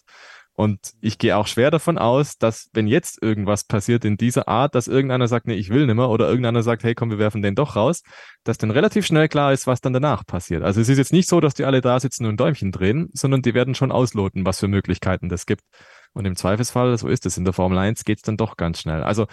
Speaker 3: Und ich gehe auch schwer davon aus, dass wenn jetzt irgendwas passiert in dieser Art, dass irgendeiner sagt, nee, ich will nimmer, oder irgendeiner sagt, hey, komm, wir werfen den doch raus, dass dann relativ schnell klar ist, was dann danach passiert. Also es ist jetzt nicht so, dass die alle da sitzen und Däumchen drehen, sondern die werden schon ausloten, was für Möglichkeiten das gibt. Und im Zweifelsfall, so ist es in der Formel 1, geht es dann doch ganz schnell. Also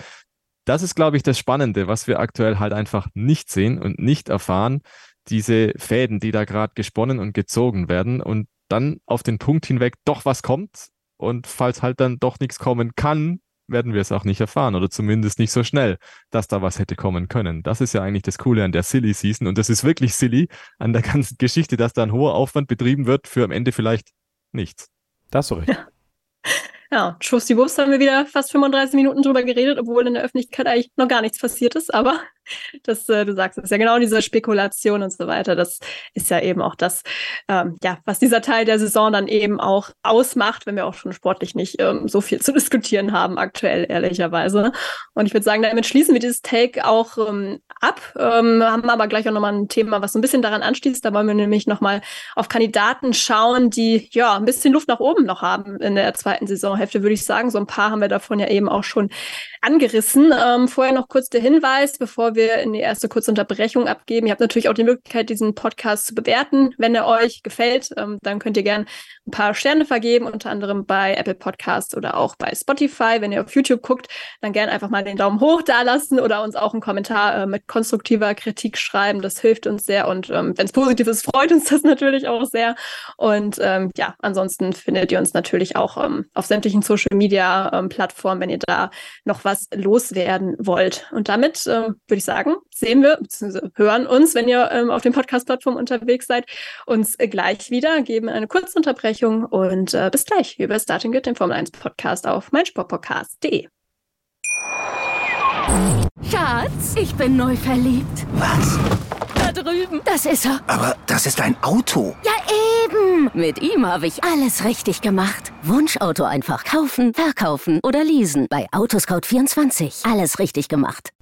Speaker 3: das ist, glaube ich, das Spannende, was wir aktuell halt einfach nicht sehen und nicht erfahren. Diese Fäden, die da gerade gesponnen und gezogen werden und dann auf den Punkt hinweg doch was kommt und falls halt dann doch nichts kommen kann, werden wir es auch nicht erfahren oder zumindest nicht so schnell, dass da was hätte kommen können. Das ist ja eigentlich das Coole an der Silly Season und das ist wirklich silly an der ganzen [LAUGHS] Geschichte, dass da ein hoher Aufwand betrieben wird für am Ende vielleicht nichts.
Speaker 2: Das ist so recht. [LAUGHS]
Speaker 1: Ja. Ja, Schwuppsdiwupps haben wir wieder fast 35 Minuten drüber geredet, obwohl in der Öffentlichkeit eigentlich noch gar nichts passiert ist, aber das, äh, du sagst es ja genau diese Spekulation und so weiter. Das ist ja eben auch das, ähm, ja, was dieser Teil der Saison dann eben auch ausmacht, wenn wir auch schon sportlich nicht ähm, so viel zu [LAUGHS] diskutieren haben aktuell, ehrlicherweise. Und ich würde sagen, damit schließen wir dieses Take auch ähm, ab, ähm, haben aber gleich auch nochmal ein Thema, was so ein bisschen daran anschließt. Da wollen wir nämlich nochmal auf Kandidaten schauen, die ja ein bisschen Luft nach oben noch haben in der zweiten Saisonhälfte, würde ich sagen. So ein paar haben wir davon ja eben auch schon angerissen. Ähm, vorher noch kurz der Hinweis, bevor wir in die erste kurze Unterbrechung abgeben. Ihr habt natürlich auch die Möglichkeit, diesen Podcast zu bewerten. Wenn er euch gefällt, ähm, dann könnt ihr gerne ein paar Sterne vergeben, unter anderem bei Apple Podcasts oder auch bei Spotify. Wenn ihr auf YouTube guckt, dann gerne einfach mal den Daumen hoch da lassen oder uns auch einen Kommentar äh, mit konstruktiver Kritik schreiben. Das hilft uns sehr und ähm, wenn es positiv ist, freut uns das [LAUGHS] natürlich auch sehr. Und ähm, ja, ansonsten findet ihr uns natürlich auch ähm, auf sämtlichen Social Media ähm, Plattformen, wenn ihr da noch was loswerden wollt. Und damit äh, würde ich sagen, sehen wir bzw. hören uns, wenn ihr ähm, auf den Podcast-Plattformen unterwegs seid, uns äh, gleich wieder, geben eine kurze Unterbrechung und äh, bis gleich bei Starting Good, dem Formel 1 Podcast auf meinsportpodcast.de.
Speaker 4: Schatz, ich bin neu verliebt.
Speaker 5: Was?
Speaker 4: Da drüben. Das ist er.
Speaker 5: Aber das ist ein Auto.
Speaker 4: Ja, eben. Mit ihm habe ich alles richtig gemacht. Wunschauto einfach kaufen, verkaufen oder leasen. Bei Autoscout24. Alles richtig gemacht.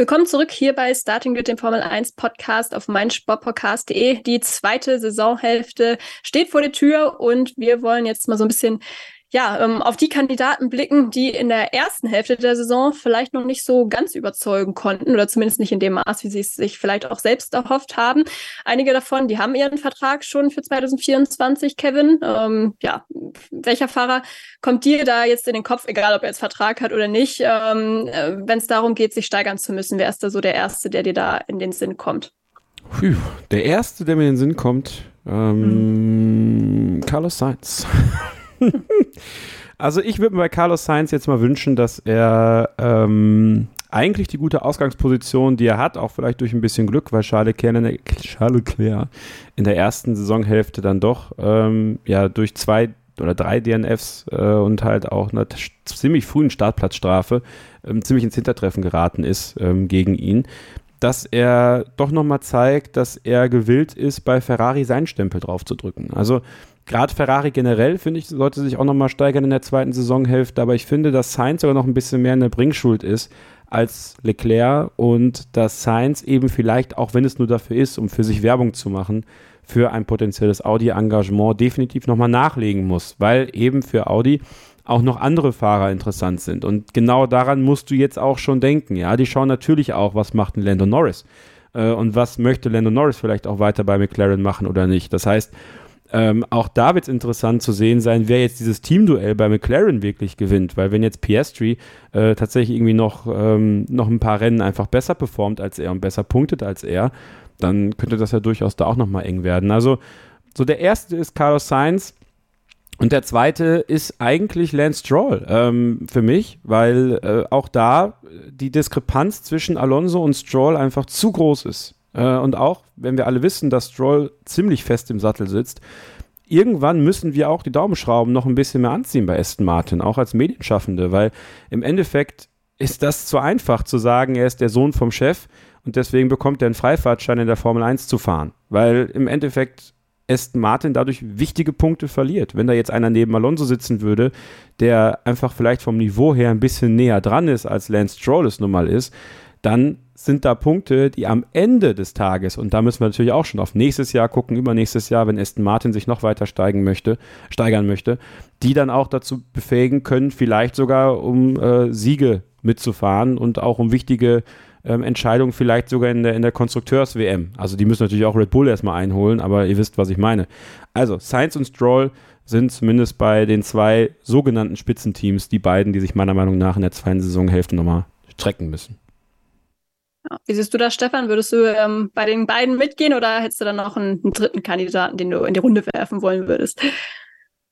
Speaker 1: Willkommen zurück hier bei Starting with dem Formel 1 Podcast auf meinsportpodcast.de. Die zweite Saisonhälfte steht vor der Tür und wir wollen jetzt mal so ein bisschen ja, ähm, auf die Kandidaten blicken, die in der ersten Hälfte der Saison vielleicht noch nicht so ganz überzeugen konnten oder zumindest nicht in dem Maß, wie sie es sich vielleicht auch selbst erhofft haben. Einige davon, die haben ihren Vertrag schon für 2024, Kevin. Ähm, ja, welcher Fahrer kommt dir da jetzt in den Kopf, egal ob er jetzt Vertrag hat oder nicht, ähm, äh, wenn es darum geht, sich steigern zu müssen? Wer ist da so der Erste, der dir da in den Sinn kommt?
Speaker 2: Puh, der Erste, der mir in den Sinn kommt, ähm, hm. Carlos Sainz. [LAUGHS] [LAUGHS] also ich würde mir bei Carlos Sainz jetzt mal wünschen, dass er ähm, eigentlich die gute Ausgangsposition, die er hat, auch vielleicht durch ein bisschen Glück, weil Charles Leclerc in der, Charles Leclerc in der ersten Saisonhälfte dann doch ähm, ja durch zwei oder drei DNFs äh, und halt auch einer ziemlich frühen Startplatzstrafe ähm, ziemlich ins Hintertreffen geraten ist ähm, gegen ihn, dass er doch nochmal zeigt, dass er gewillt ist, bei Ferrari seinen Stempel drauf zu drücken. Also gerade Ferrari generell, finde ich, sollte sich auch nochmal steigern in der zweiten Saisonhälfte, aber ich finde, dass Sainz sogar noch ein bisschen mehr in der Bringschuld ist als Leclerc und dass Sainz eben vielleicht, auch wenn es nur dafür ist, um für sich Werbung zu machen, für ein potenzielles Audi-Engagement definitiv nochmal nachlegen muss, weil eben für Audi auch noch andere Fahrer interessant sind. Und genau daran musst du jetzt auch schon denken. Ja, die schauen natürlich auch, was macht ein Lando Norris äh, und was möchte Lando Norris vielleicht auch weiter bei McLaren machen oder nicht. Das heißt, ähm, auch da wird es interessant zu sehen sein, wer jetzt dieses Teamduell bei McLaren wirklich gewinnt, weil wenn jetzt Piastri äh, tatsächlich irgendwie noch, ähm, noch ein paar Rennen einfach besser performt als er und besser punktet als er, dann könnte das ja durchaus da auch nochmal eng werden. Also so der erste ist Carlos Sainz und der zweite ist eigentlich Lance Stroll ähm, für mich, weil äh, auch da die Diskrepanz zwischen Alonso und Stroll einfach zu groß ist. Äh, und auch, wenn wir alle wissen, dass Stroll ziemlich fest im Sattel sitzt, irgendwann müssen wir auch die Daumenschrauben noch ein bisschen mehr anziehen bei Aston Martin, auch als Medienschaffende, weil im Endeffekt ist das zu einfach zu sagen, er ist der Sohn vom Chef und deswegen bekommt er einen Freifahrtschein in der Formel 1 zu fahren. Weil im Endeffekt Aston Martin dadurch wichtige Punkte verliert. Wenn da jetzt einer neben Alonso sitzen würde, der einfach vielleicht vom Niveau her ein bisschen näher dran ist, als Lance Stroll es nun mal ist, dann sind da Punkte, die am Ende des Tages, und da müssen wir natürlich auch schon auf nächstes Jahr gucken, übernächstes Jahr, wenn Aston Martin sich noch weiter steigen möchte, steigern möchte, die dann auch dazu befähigen können, vielleicht sogar um äh, Siege mitzufahren und auch um wichtige ähm, Entscheidungen vielleicht sogar in der, in der Konstrukteurs-WM. Also die müssen natürlich auch Red Bull erstmal einholen, aber ihr wisst, was ich meine. Also Sainz und Stroll sind zumindest bei den zwei sogenannten Spitzenteams die beiden, die sich meiner Meinung nach in der zweiten Saisonhälfte nochmal strecken müssen.
Speaker 1: Wie siehst du das, Stefan? Würdest du ähm, bei den beiden mitgehen oder hättest du dann noch einen, einen dritten Kandidaten, den du in die Runde werfen wollen würdest?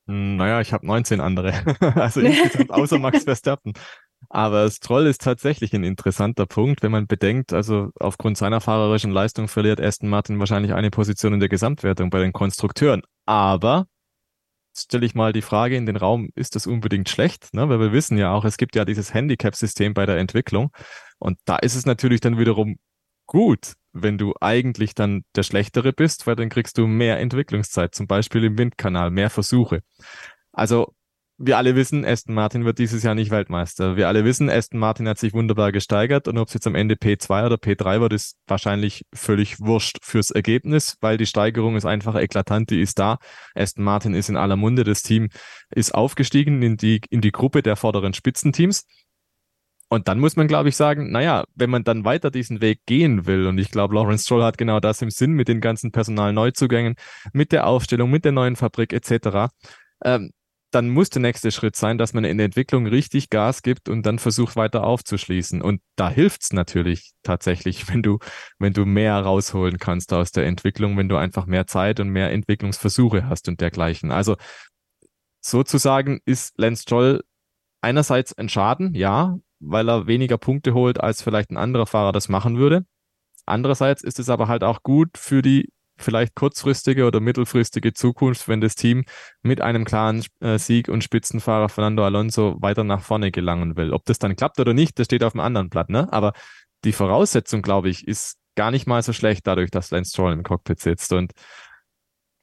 Speaker 3: Hm, naja, ich habe 19 andere. [LAUGHS] also [LAUGHS] insgesamt außer Max Verstappen. Aber Stroll ist tatsächlich ein interessanter Punkt, wenn man bedenkt, also aufgrund seiner fahrerischen Leistung verliert Aston Martin wahrscheinlich eine Position in der Gesamtwertung bei den Konstrukteuren. Aber stelle ich mal die Frage in den Raum, ist das unbedingt schlecht? Ne? Weil wir wissen ja auch, es gibt ja dieses Handicap-System bei der Entwicklung. Und da ist es natürlich dann wiederum gut, wenn du eigentlich dann der Schlechtere bist, weil dann kriegst du mehr Entwicklungszeit, zum Beispiel im Windkanal, mehr Versuche. Also wir alle wissen, Aston Martin wird dieses Jahr nicht Weltmeister. Wir alle wissen, Aston Martin hat sich wunderbar gesteigert und ob es jetzt am Ende P2 oder P3 wird, ist wahrscheinlich völlig wurscht fürs Ergebnis, weil die Steigerung ist einfach eklatant, die ist da. Aston Martin ist in aller Munde, das Team ist aufgestiegen in die, in die Gruppe der vorderen Spitzenteams. Und dann muss man, glaube ich, sagen, naja, wenn man dann weiter diesen Weg gehen will, und ich glaube, Lawrence Stroll hat genau das im Sinn mit den ganzen Personalneuzugängen, mit der Aufstellung, mit der neuen Fabrik etc., ähm, dann muss der nächste Schritt sein, dass man in der Entwicklung richtig Gas gibt und dann versucht weiter aufzuschließen. Und da hilft's natürlich tatsächlich, [LAUGHS] wenn du, wenn du mehr rausholen kannst aus der Entwicklung, wenn du einfach mehr Zeit und mehr Entwicklungsversuche hast und dergleichen. Also sozusagen ist Lance Stroll einerseits ein Schaden, ja, weil er weniger Punkte holt, als vielleicht ein anderer Fahrer das machen würde. Andererseits ist es aber halt auch gut für die vielleicht kurzfristige oder mittelfristige Zukunft, wenn das Team mit einem klaren äh, Sieg und Spitzenfahrer Fernando Alonso weiter nach vorne gelangen will. Ob das dann klappt oder nicht, das steht auf dem anderen Blatt, ne? Aber die Voraussetzung, glaube ich, ist gar nicht mal so schlecht dadurch, dass Lance Stroll im Cockpit sitzt und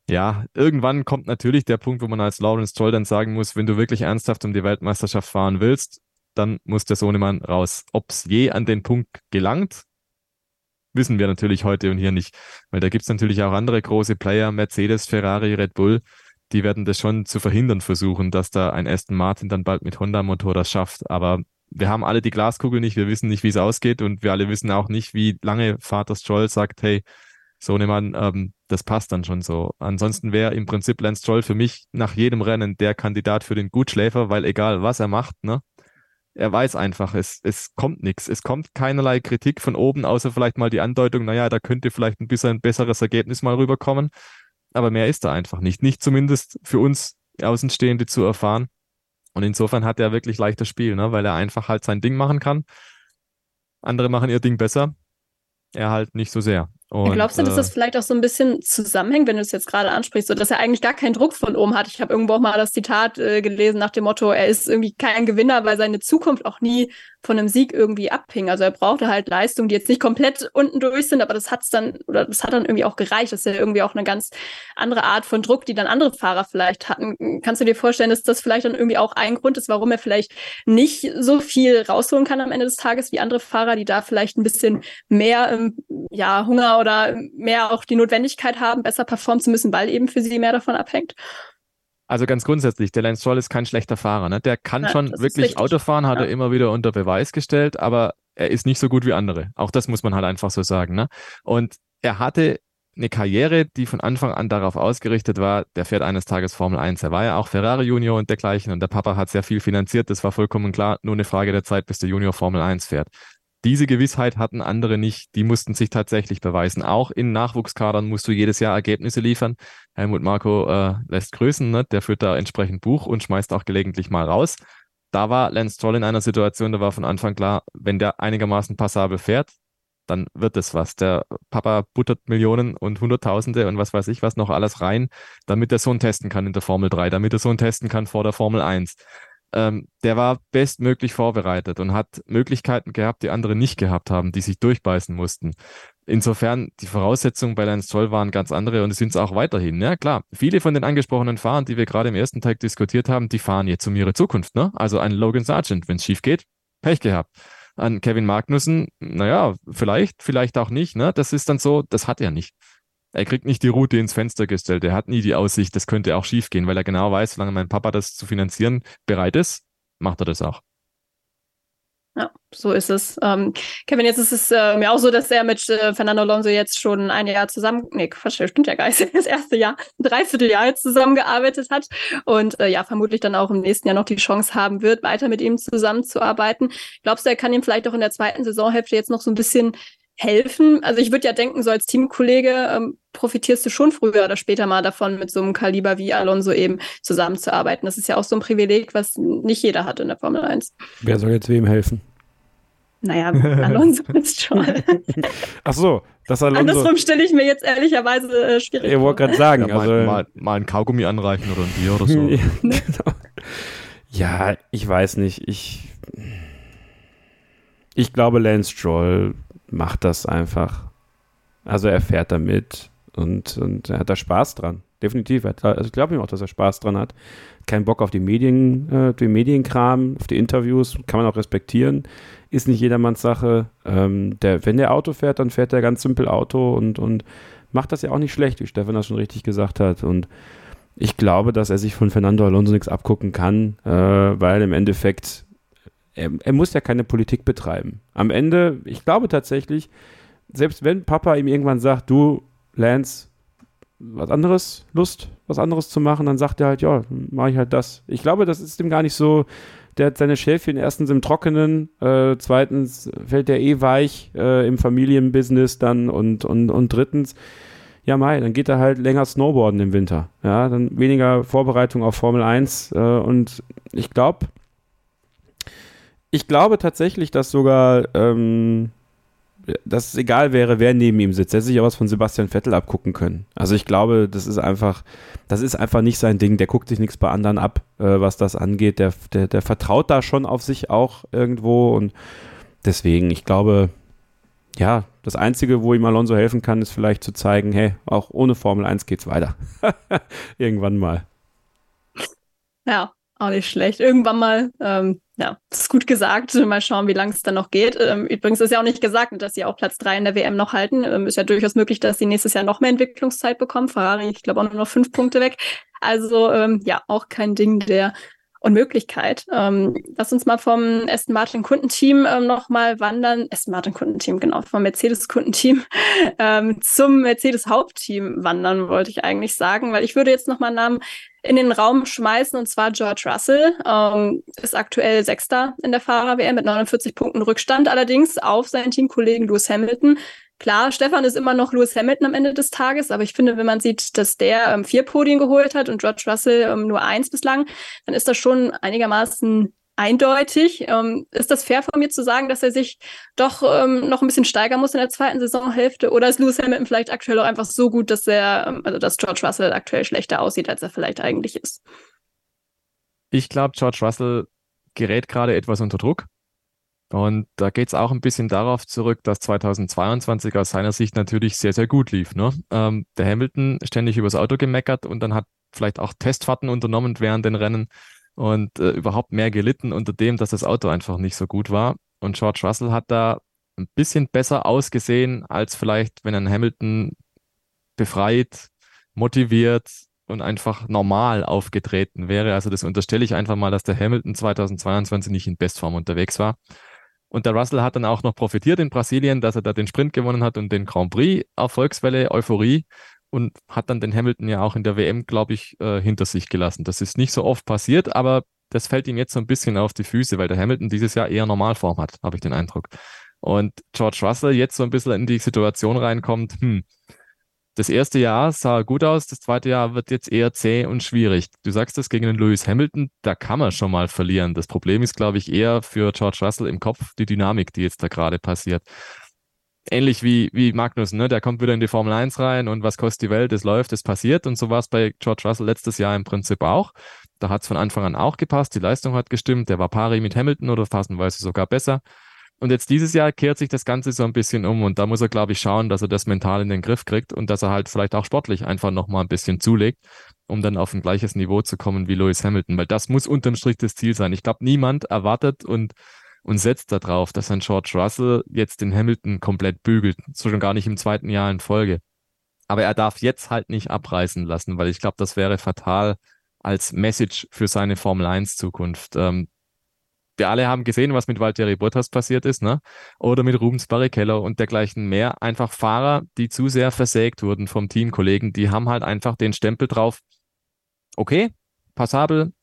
Speaker 3: ja, irgendwann kommt natürlich der Punkt, wo man als Lawrence Stroll dann sagen muss, wenn du wirklich ernsthaft um die Weltmeisterschaft fahren willst, dann muss der Sohnemann raus. Ob es je an den Punkt gelangt, wissen wir natürlich heute und hier nicht. Weil da gibt es natürlich auch andere große Player, Mercedes, Ferrari, Red Bull, die werden das schon zu verhindern versuchen, dass da ein Aston Martin dann bald mit Honda-Motor das schafft. Aber wir haben alle die Glaskugel nicht, wir wissen nicht, wie es ausgeht und wir alle wissen auch nicht, wie lange Vater Stroll sagt, hey, Sohnemann, ähm, das passt dann schon so. Ansonsten wäre im Prinzip Lance Stroll für mich nach jedem Rennen der Kandidat für den Gutschläfer, weil egal was er macht, ne, er weiß einfach, es, es kommt nichts. Es kommt keinerlei Kritik von oben, außer vielleicht mal die Andeutung, naja, da könnte vielleicht ein bisschen ein besseres Ergebnis mal rüberkommen. Aber mehr ist da einfach nicht. Nicht zumindest für uns Außenstehende zu erfahren. Und insofern hat er wirklich leichtes Spiel, ne? weil er einfach halt sein Ding machen kann. Andere machen ihr Ding besser. Er halt nicht so sehr.
Speaker 1: Und, Glaubst du, dass das äh, vielleicht auch so ein bisschen zusammenhängt, wenn du es jetzt gerade ansprichst, so dass er eigentlich gar keinen Druck von oben hat? Ich habe irgendwo auch mal das Zitat äh, gelesen nach dem Motto, er ist irgendwie kein Gewinner, weil seine Zukunft auch nie von einem Sieg irgendwie abhing. Also er brauchte halt Leistungen, die jetzt nicht komplett unten durch sind, aber das hat's dann oder das hat dann irgendwie auch gereicht. Das ist ja irgendwie auch eine ganz andere Art von Druck, die dann andere Fahrer vielleicht hatten. Kannst du dir vorstellen, dass das vielleicht dann irgendwie auch ein Grund ist, warum er vielleicht nicht so viel rausholen kann am Ende des Tages wie andere Fahrer, die da vielleicht ein bisschen mehr ähm, ja Hunger oder mehr auch die Notwendigkeit haben, besser performen zu müssen, weil eben für sie mehr davon abhängt?
Speaker 3: Also ganz grundsätzlich, der Lance Stroll ist kein schlechter Fahrer. Ne? Der kann ja, schon wirklich Auto fahren, hat ja. er immer wieder unter Beweis gestellt, aber er ist nicht so gut wie andere. Auch das muss man halt einfach so sagen. Ne? Und er hatte eine Karriere, die von Anfang an darauf ausgerichtet war, der fährt eines Tages Formel 1. Er war ja auch Ferrari Junior und dergleichen und der Papa hat sehr viel finanziert. Das war vollkommen klar, nur eine Frage der Zeit, bis der Junior Formel 1 fährt. Diese Gewissheit hatten andere nicht. Die mussten sich tatsächlich beweisen. Auch in Nachwuchskadern musst du jedes Jahr Ergebnisse liefern. Helmut Marko äh, lässt grüßen, ne? der führt da entsprechend Buch und schmeißt auch gelegentlich mal raus. Da war Lance Stroll in einer Situation, da war von Anfang klar, wenn der einigermaßen passabel fährt, dann wird es was. Der Papa buttert Millionen und Hunderttausende und was weiß ich was noch alles rein, damit der Sohn testen kann in der Formel 3, damit der Sohn testen kann vor der Formel 1 ähm, der war bestmöglich vorbereitet und hat Möglichkeiten gehabt, die andere nicht gehabt haben, die sich durchbeißen mussten. Insofern, die Voraussetzungen bei Lance Stroll waren ganz andere und sind es auch weiterhin. Ja, klar. Viele von den angesprochenen Fahrern, die wir gerade im ersten Teil diskutiert haben, die fahren jetzt um ihre Zukunft. Ne? Also ein Logan Sargent, wenn es schief geht, Pech gehabt. An Kevin Magnussen, naja, vielleicht, vielleicht auch nicht. Ne? Das ist dann so, das hat er nicht. Er kriegt nicht die Route ins Fenster gestellt. Er hat nie die Aussicht, das könnte auch schief gehen, weil er genau weiß, solange mein Papa das zu finanzieren bereit ist, macht er das auch.
Speaker 1: Ja, so ist es. Ähm, Kevin, jetzt ist es äh, mir auch so, dass er mit äh, Fernando Alonso jetzt schon ein Jahr zusammen, nee, Quatsch, stimmt ja gar nicht, [LAUGHS] das erste Jahr, ein Dreivierteljahr jetzt zusammengearbeitet hat und äh, ja, vermutlich dann auch im nächsten Jahr noch die Chance haben wird, weiter mit ihm zusammenzuarbeiten. Glaubst du, er kann ihm vielleicht auch in der zweiten Saisonhälfte jetzt noch so ein bisschen helfen. Also ich würde ja denken, so als Teamkollege ähm, profitierst du schon früher oder später mal davon, mit so einem Kaliber wie Alonso eben zusammenzuarbeiten. Das ist ja auch so ein Privileg, was nicht jeder hat in der Formel 1.
Speaker 2: Wer soll jetzt wem helfen?
Speaker 1: Naja, [LAUGHS] Alonso ist schon.
Speaker 2: Ach so, das Alonso.
Speaker 1: Andersrum stelle ich mir jetzt ehrlicherweise äh, schwierig
Speaker 2: Ich wollte gerade sagen,
Speaker 3: Ja,
Speaker 2: also.
Speaker 3: mal, mal, mal ein Kaugummi anreichen oder ein Bier oder so. [LAUGHS]
Speaker 2: ja, genau. [LAUGHS] ja, ich weiß nicht. Ich, ich glaube, Lance Stroll macht das einfach. Also er fährt damit und, und er hat da Spaß dran. Definitiv. Also ich glaube ihm auch, dass er Spaß dran hat. Kein Bock auf die Medien, äh, den Medienkram, auf die Interviews, kann man auch respektieren. Ist nicht jedermanns Sache. Ähm, der, wenn der Auto fährt, dann fährt er ganz simpel Auto und, und macht das ja auch nicht schlecht, wie Stefan das schon richtig gesagt hat. Und ich glaube, dass er sich von Fernando Alonso nichts abgucken kann, äh, weil im Endeffekt, er, er muss ja keine Politik betreiben. Am Ende, ich glaube tatsächlich, selbst wenn Papa ihm irgendwann sagt, du, Lance, was anderes, Lust, was anderes zu machen, dann sagt er halt, ja, mache ich halt das. Ich glaube, das ist ihm gar nicht so, der hat seine Schäfchen erstens im Trockenen, äh, zweitens fällt der eh weich äh, im Familienbusiness dann und, und, und drittens, ja, Mai, dann geht er halt länger Snowboarden im Winter. Ja, dann weniger Vorbereitung auf Formel 1 äh, und ich glaube, ich glaube tatsächlich, dass sogar, ähm, dass es egal wäre, wer neben ihm sitzt. Er hätte sich auch was von Sebastian Vettel abgucken können. Also ich glaube, das ist einfach, das ist einfach nicht sein Ding. Der guckt sich nichts bei anderen ab, äh, was das angeht. Der, der, der vertraut da schon auf sich auch irgendwo und deswegen, ich glaube, ja, das Einzige, wo ihm Alonso helfen kann, ist vielleicht zu zeigen, hey, auch ohne Formel 1 geht's weiter. [LAUGHS] Irgendwann mal.
Speaker 1: Ja, auch nicht schlecht. Irgendwann mal, ähm, ja, ist gut gesagt. Mal schauen, wie lange es dann noch geht. Ähm, übrigens ist ja auch nicht gesagt, dass sie auch Platz drei in der WM noch halten. Ähm, ist ja durchaus möglich, dass sie nächstes Jahr noch mehr Entwicklungszeit bekommen. Ferrari, ich glaube, auch nur noch fünf Punkte weg. Also ähm, ja, auch kein Ding der Unmöglichkeit. Ähm, lass uns mal vom Aston Martin Kundenteam ähm, nochmal wandern. Aston Martin Kundenteam, genau, vom Mercedes Kundenteam [LAUGHS] ähm, zum Mercedes Hauptteam wandern, wollte ich eigentlich sagen, weil ich würde jetzt nochmal einen Namen in den Raum schmeißen und zwar George Russell. Ähm, ist aktuell Sechster in der Fahrer-WM mit 49 Punkten Rückstand allerdings auf seinen Teamkollegen Lewis Hamilton. Klar, Stefan ist immer noch Lewis Hamilton am Ende des Tages, aber ich finde, wenn man sieht, dass der ähm, vier Podien geholt hat und George Russell ähm, nur eins bislang, dann ist das schon einigermaßen eindeutig. Ähm, ist das fair von mir zu sagen, dass er sich doch ähm, noch ein bisschen steigern muss in der zweiten Saisonhälfte? Oder ist Lewis Hamilton vielleicht aktuell auch einfach so gut, dass er, ähm, also dass George Russell aktuell schlechter aussieht, als er vielleicht eigentlich ist?
Speaker 3: Ich glaube, George Russell gerät gerade etwas unter Druck. Und da geht es auch ein bisschen darauf zurück, dass 2022 aus seiner Sicht natürlich sehr, sehr gut lief. Ne? Ähm, der Hamilton ständig übers Auto gemeckert und dann hat vielleicht auch Testfahrten unternommen während den Rennen und äh, überhaupt mehr gelitten unter dem, dass das Auto einfach nicht so gut war. Und George Russell hat da ein bisschen besser ausgesehen, als vielleicht, wenn ein Hamilton befreit, motiviert und einfach normal aufgetreten wäre. Also das unterstelle ich einfach mal, dass der Hamilton 2022 nicht in Bestform unterwegs war. Und der Russell hat dann auch noch profitiert in Brasilien, dass er da den Sprint gewonnen hat und den Grand Prix, Erfolgswelle, Euphorie und hat dann den Hamilton ja auch in der WM, glaube ich, äh, hinter sich gelassen. Das ist nicht so oft passiert, aber das fällt ihm jetzt so ein bisschen auf die Füße, weil der Hamilton dieses Jahr eher Normalform hat, habe ich den Eindruck. Und George Russell jetzt so ein bisschen in die Situation reinkommt, hm, das erste Jahr sah gut aus, das zweite Jahr wird jetzt eher zäh und schwierig. Du sagst das gegen den Lewis Hamilton, da kann man schon mal verlieren. Das Problem ist, glaube ich, eher für George Russell im Kopf die Dynamik, die jetzt da gerade passiert. Ähnlich wie, wie Magnus, ne? Der kommt wieder in die Formel 1 rein und was kostet die Welt, es läuft, es passiert. Und so war es bei George Russell letztes Jahr im Prinzip auch. Da hat es von Anfang an auch gepasst, die Leistung hat gestimmt, der war pari mit Hamilton oder phasenweise sogar besser. Und jetzt dieses Jahr kehrt sich das Ganze so ein bisschen um und da muss er, glaube ich, schauen, dass er das mental in den Griff kriegt und dass er halt vielleicht auch sportlich einfach nochmal ein bisschen zulegt, um dann auf ein gleiches Niveau zu kommen wie Lewis Hamilton, weil das muss unterm Strich das Ziel sein. Ich glaube, niemand erwartet und, und setzt darauf, dass ein George Russell jetzt den Hamilton komplett bügelt, so schon gar nicht im zweiten Jahr in Folge. Aber er darf jetzt halt nicht abreißen lassen, weil ich glaube, das wäre fatal als Message für seine Formel 1 Zukunft. Ähm, wir alle haben gesehen, was mit Valtteri Bottas passiert ist, ne? Oder mit Rubens Barrichello und dergleichen mehr. Einfach Fahrer, die zu sehr versägt wurden vom Teamkollegen, die haben halt einfach den Stempel drauf. Okay, passabel,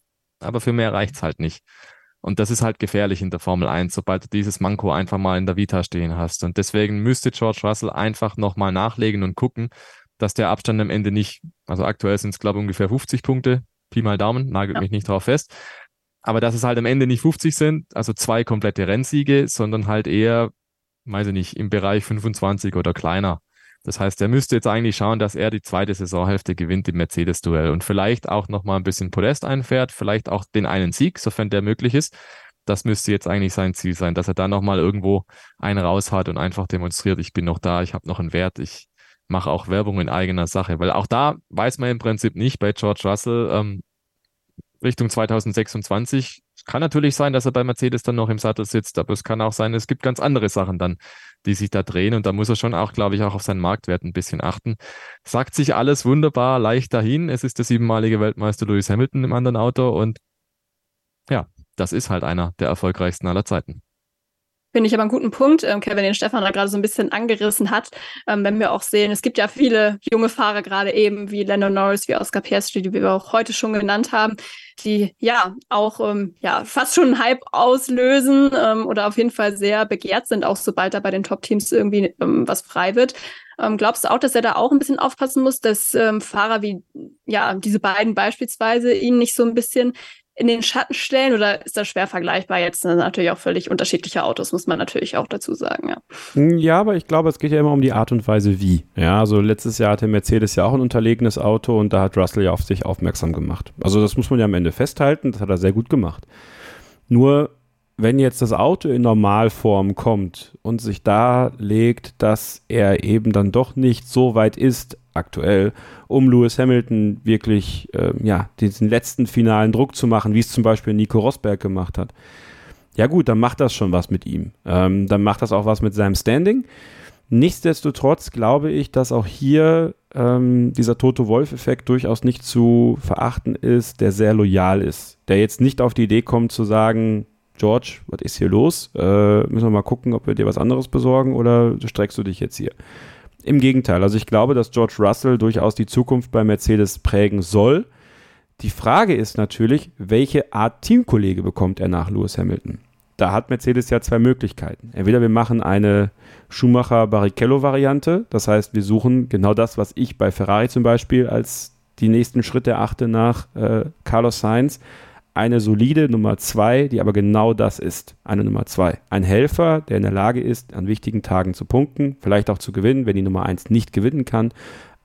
Speaker 3: aber für mehr reicht's halt nicht. Und das ist halt gefährlich in der Formel 1, sobald du dieses Manko einfach mal in der Vita stehen hast. Und deswegen müsste George Russell einfach nochmal nachlegen und gucken, dass der Abstand am Ende nicht, also aktuell sind es glaube ich ungefähr 50 Punkte, Pi mal Daumen, nagelt ja. mich nicht drauf fest. Aber dass es halt am Ende nicht 50 sind, also zwei komplette Rennsiege, sondern halt eher, weiß ich nicht, im Bereich 25 oder kleiner. Das heißt, er müsste jetzt eigentlich schauen, dass er die zweite Saisonhälfte gewinnt im Mercedes-Duell und vielleicht auch nochmal ein bisschen Podest einfährt, vielleicht auch den einen Sieg, sofern der möglich ist. Das müsste jetzt eigentlich sein Ziel sein, dass er da nochmal irgendwo einen raus hat und einfach demonstriert, ich bin noch da, ich habe noch einen Wert, ich mache auch Werbung in eigener Sache. Weil auch da weiß man im Prinzip nicht bei George Russell ähm, Richtung 2026. Kann natürlich sein, dass er bei Mercedes dann noch im Sattel sitzt, aber es kann auch sein, es gibt ganz andere Sachen dann, die sich da drehen und da muss er schon auch, glaube ich, auch auf seinen Marktwert ein bisschen achten. Sagt sich alles wunderbar leicht dahin. Es ist der siebenmalige Weltmeister Lewis Hamilton im anderen Auto und ja, das ist halt einer der erfolgreichsten aller Zeiten.
Speaker 1: Finde ich aber einen guten Punkt, ähm, Kevin, den Stefan da gerade so ein bisschen angerissen hat. Ähm, wenn wir auch sehen, es gibt ja viele junge Fahrer gerade eben, wie Lando Norris, wie Oscar Piastri, die wir auch heute schon genannt haben, die ja auch ähm, ja fast schon einen Hype auslösen ähm, oder auf jeden Fall sehr begehrt sind, auch sobald da bei den Top-Teams irgendwie ähm, was frei wird. Ähm, glaubst du auch, dass er da auch ein bisschen aufpassen muss, dass ähm, Fahrer wie ja diese beiden beispielsweise ihn nicht so ein bisschen in den Schatten stellen oder ist das schwer vergleichbar? Jetzt sind natürlich auch völlig unterschiedliche Autos, muss man natürlich auch dazu sagen, ja.
Speaker 2: Hm, ja, aber ich glaube, es geht ja immer um die Art und Weise, wie. Ja, also letztes Jahr hatte Mercedes ja auch ein unterlegenes Auto und da hat Russell ja auf sich aufmerksam gemacht. Also das muss man ja am Ende festhalten, das hat er sehr gut gemacht. Nur wenn jetzt das Auto in Normalform kommt und sich darlegt, dass er eben dann doch nicht so weit ist aktuell, um Lewis Hamilton wirklich äh, ja, diesen letzten finalen Druck zu machen, wie es zum Beispiel Nico Rosberg gemacht hat. Ja gut, dann macht das schon was mit ihm. Ähm, dann macht das auch was mit seinem Standing. Nichtsdestotrotz glaube ich, dass auch hier ähm, dieser Toto Wolf-Effekt durchaus nicht zu verachten ist, der sehr loyal ist. Der jetzt nicht auf die Idee kommt zu sagen, George, was ist hier los? Äh, müssen wir mal gucken, ob wir dir was anderes besorgen oder streckst du dich jetzt hier? Im Gegenteil, also ich glaube, dass George Russell durchaus die Zukunft bei Mercedes prägen soll. Die Frage ist natürlich, welche Art Teamkollege bekommt er nach Lewis Hamilton? Da hat Mercedes ja zwei Möglichkeiten. Entweder wir machen eine Schumacher-Barrichello-Variante, das heißt, wir suchen genau das, was ich bei Ferrari zum Beispiel als die nächsten Schritte erachte nach äh, Carlos Sainz, eine solide Nummer zwei, die aber genau das ist, eine Nummer zwei. Ein Helfer, der in der Lage ist, an wichtigen Tagen zu punkten, vielleicht auch zu gewinnen, wenn die Nummer eins nicht gewinnen kann,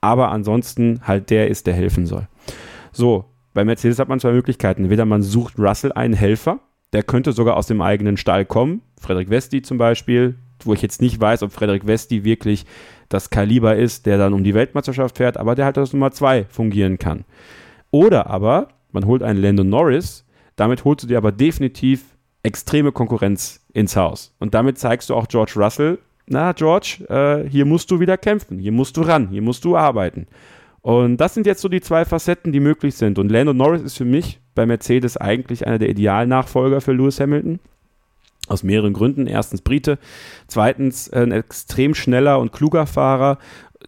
Speaker 2: aber ansonsten halt der ist, der helfen soll. So, bei Mercedes hat man zwei Möglichkeiten. Entweder man sucht Russell einen Helfer, der könnte sogar aus dem eigenen Stall kommen, Frederik Westi zum Beispiel, wo ich jetzt nicht weiß, ob Frederik Westi wirklich das Kaliber ist, der dann um die Weltmeisterschaft fährt, aber der halt als Nummer zwei fungieren kann. Oder aber man holt einen Lando Norris, damit holst du dir aber definitiv extreme Konkurrenz ins Haus. Und damit zeigst du auch George Russell, na George, äh, hier musst du wieder kämpfen, hier musst du ran, hier musst du arbeiten. Und das sind jetzt so die zwei Facetten, die möglich sind. Und Lando Norris ist für mich bei Mercedes eigentlich einer der Idealnachfolger für Lewis Hamilton. Aus mehreren Gründen. Erstens Brite, zweitens ein extrem schneller und kluger Fahrer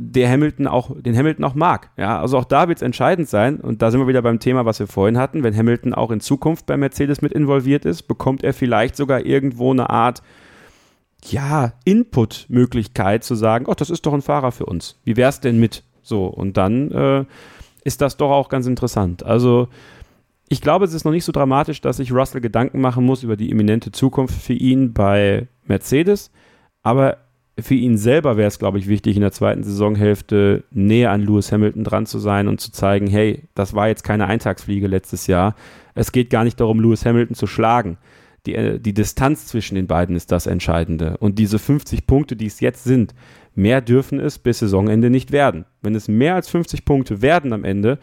Speaker 2: der Hamilton auch, den Hamilton auch mag. Ja, also auch da wird es entscheidend sein. Und da sind wir wieder beim Thema, was wir vorhin hatten. Wenn Hamilton auch in Zukunft bei Mercedes mit involviert ist, bekommt er vielleicht sogar irgendwo eine Art, ja, Input-Möglichkeit zu sagen, oh, das ist doch ein Fahrer für uns. Wie wäre es denn mit? So, und dann äh, ist das doch auch ganz interessant. Also, ich glaube, es ist noch nicht so dramatisch, dass sich Russell Gedanken machen muss über die imminente Zukunft für ihn bei Mercedes. Aber für ihn selber wäre es, glaube ich, wichtig, in der zweiten Saisonhälfte näher an Lewis Hamilton dran zu sein und zu zeigen, hey, das war jetzt keine Eintagsfliege letztes Jahr. Es geht gar nicht darum, Lewis Hamilton zu schlagen. Die, äh, die Distanz zwischen den beiden ist das Entscheidende. Und diese 50 Punkte, die es jetzt sind, mehr dürfen es bis Saisonende nicht werden. Wenn es mehr als 50 Punkte werden am Ende,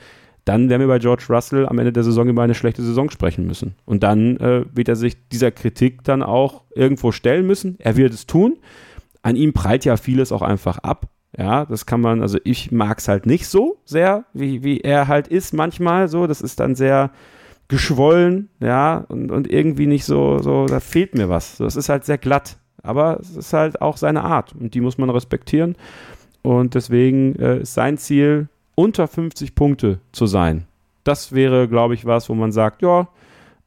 Speaker 2: dann werden wir bei George Russell am Ende der Saison über eine schlechte Saison sprechen müssen. Und dann äh, wird er sich dieser Kritik dann auch irgendwo stellen müssen. Er wird es tun an ihm prallt ja vieles auch einfach ab. Ja, das kann man, also ich mag es halt nicht so sehr, wie, wie er halt ist manchmal so. Das ist dann sehr geschwollen, ja, und, und irgendwie nicht so, so, da fehlt mir was. Das ist halt sehr glatt. Aber es ist halt auch seine Art und die muss man respektieren. Und deswegen äh, ist sein Ziel, unter 50 Punkte zu sein. Das wäre, glaube ich, was, wo man sagt, ja,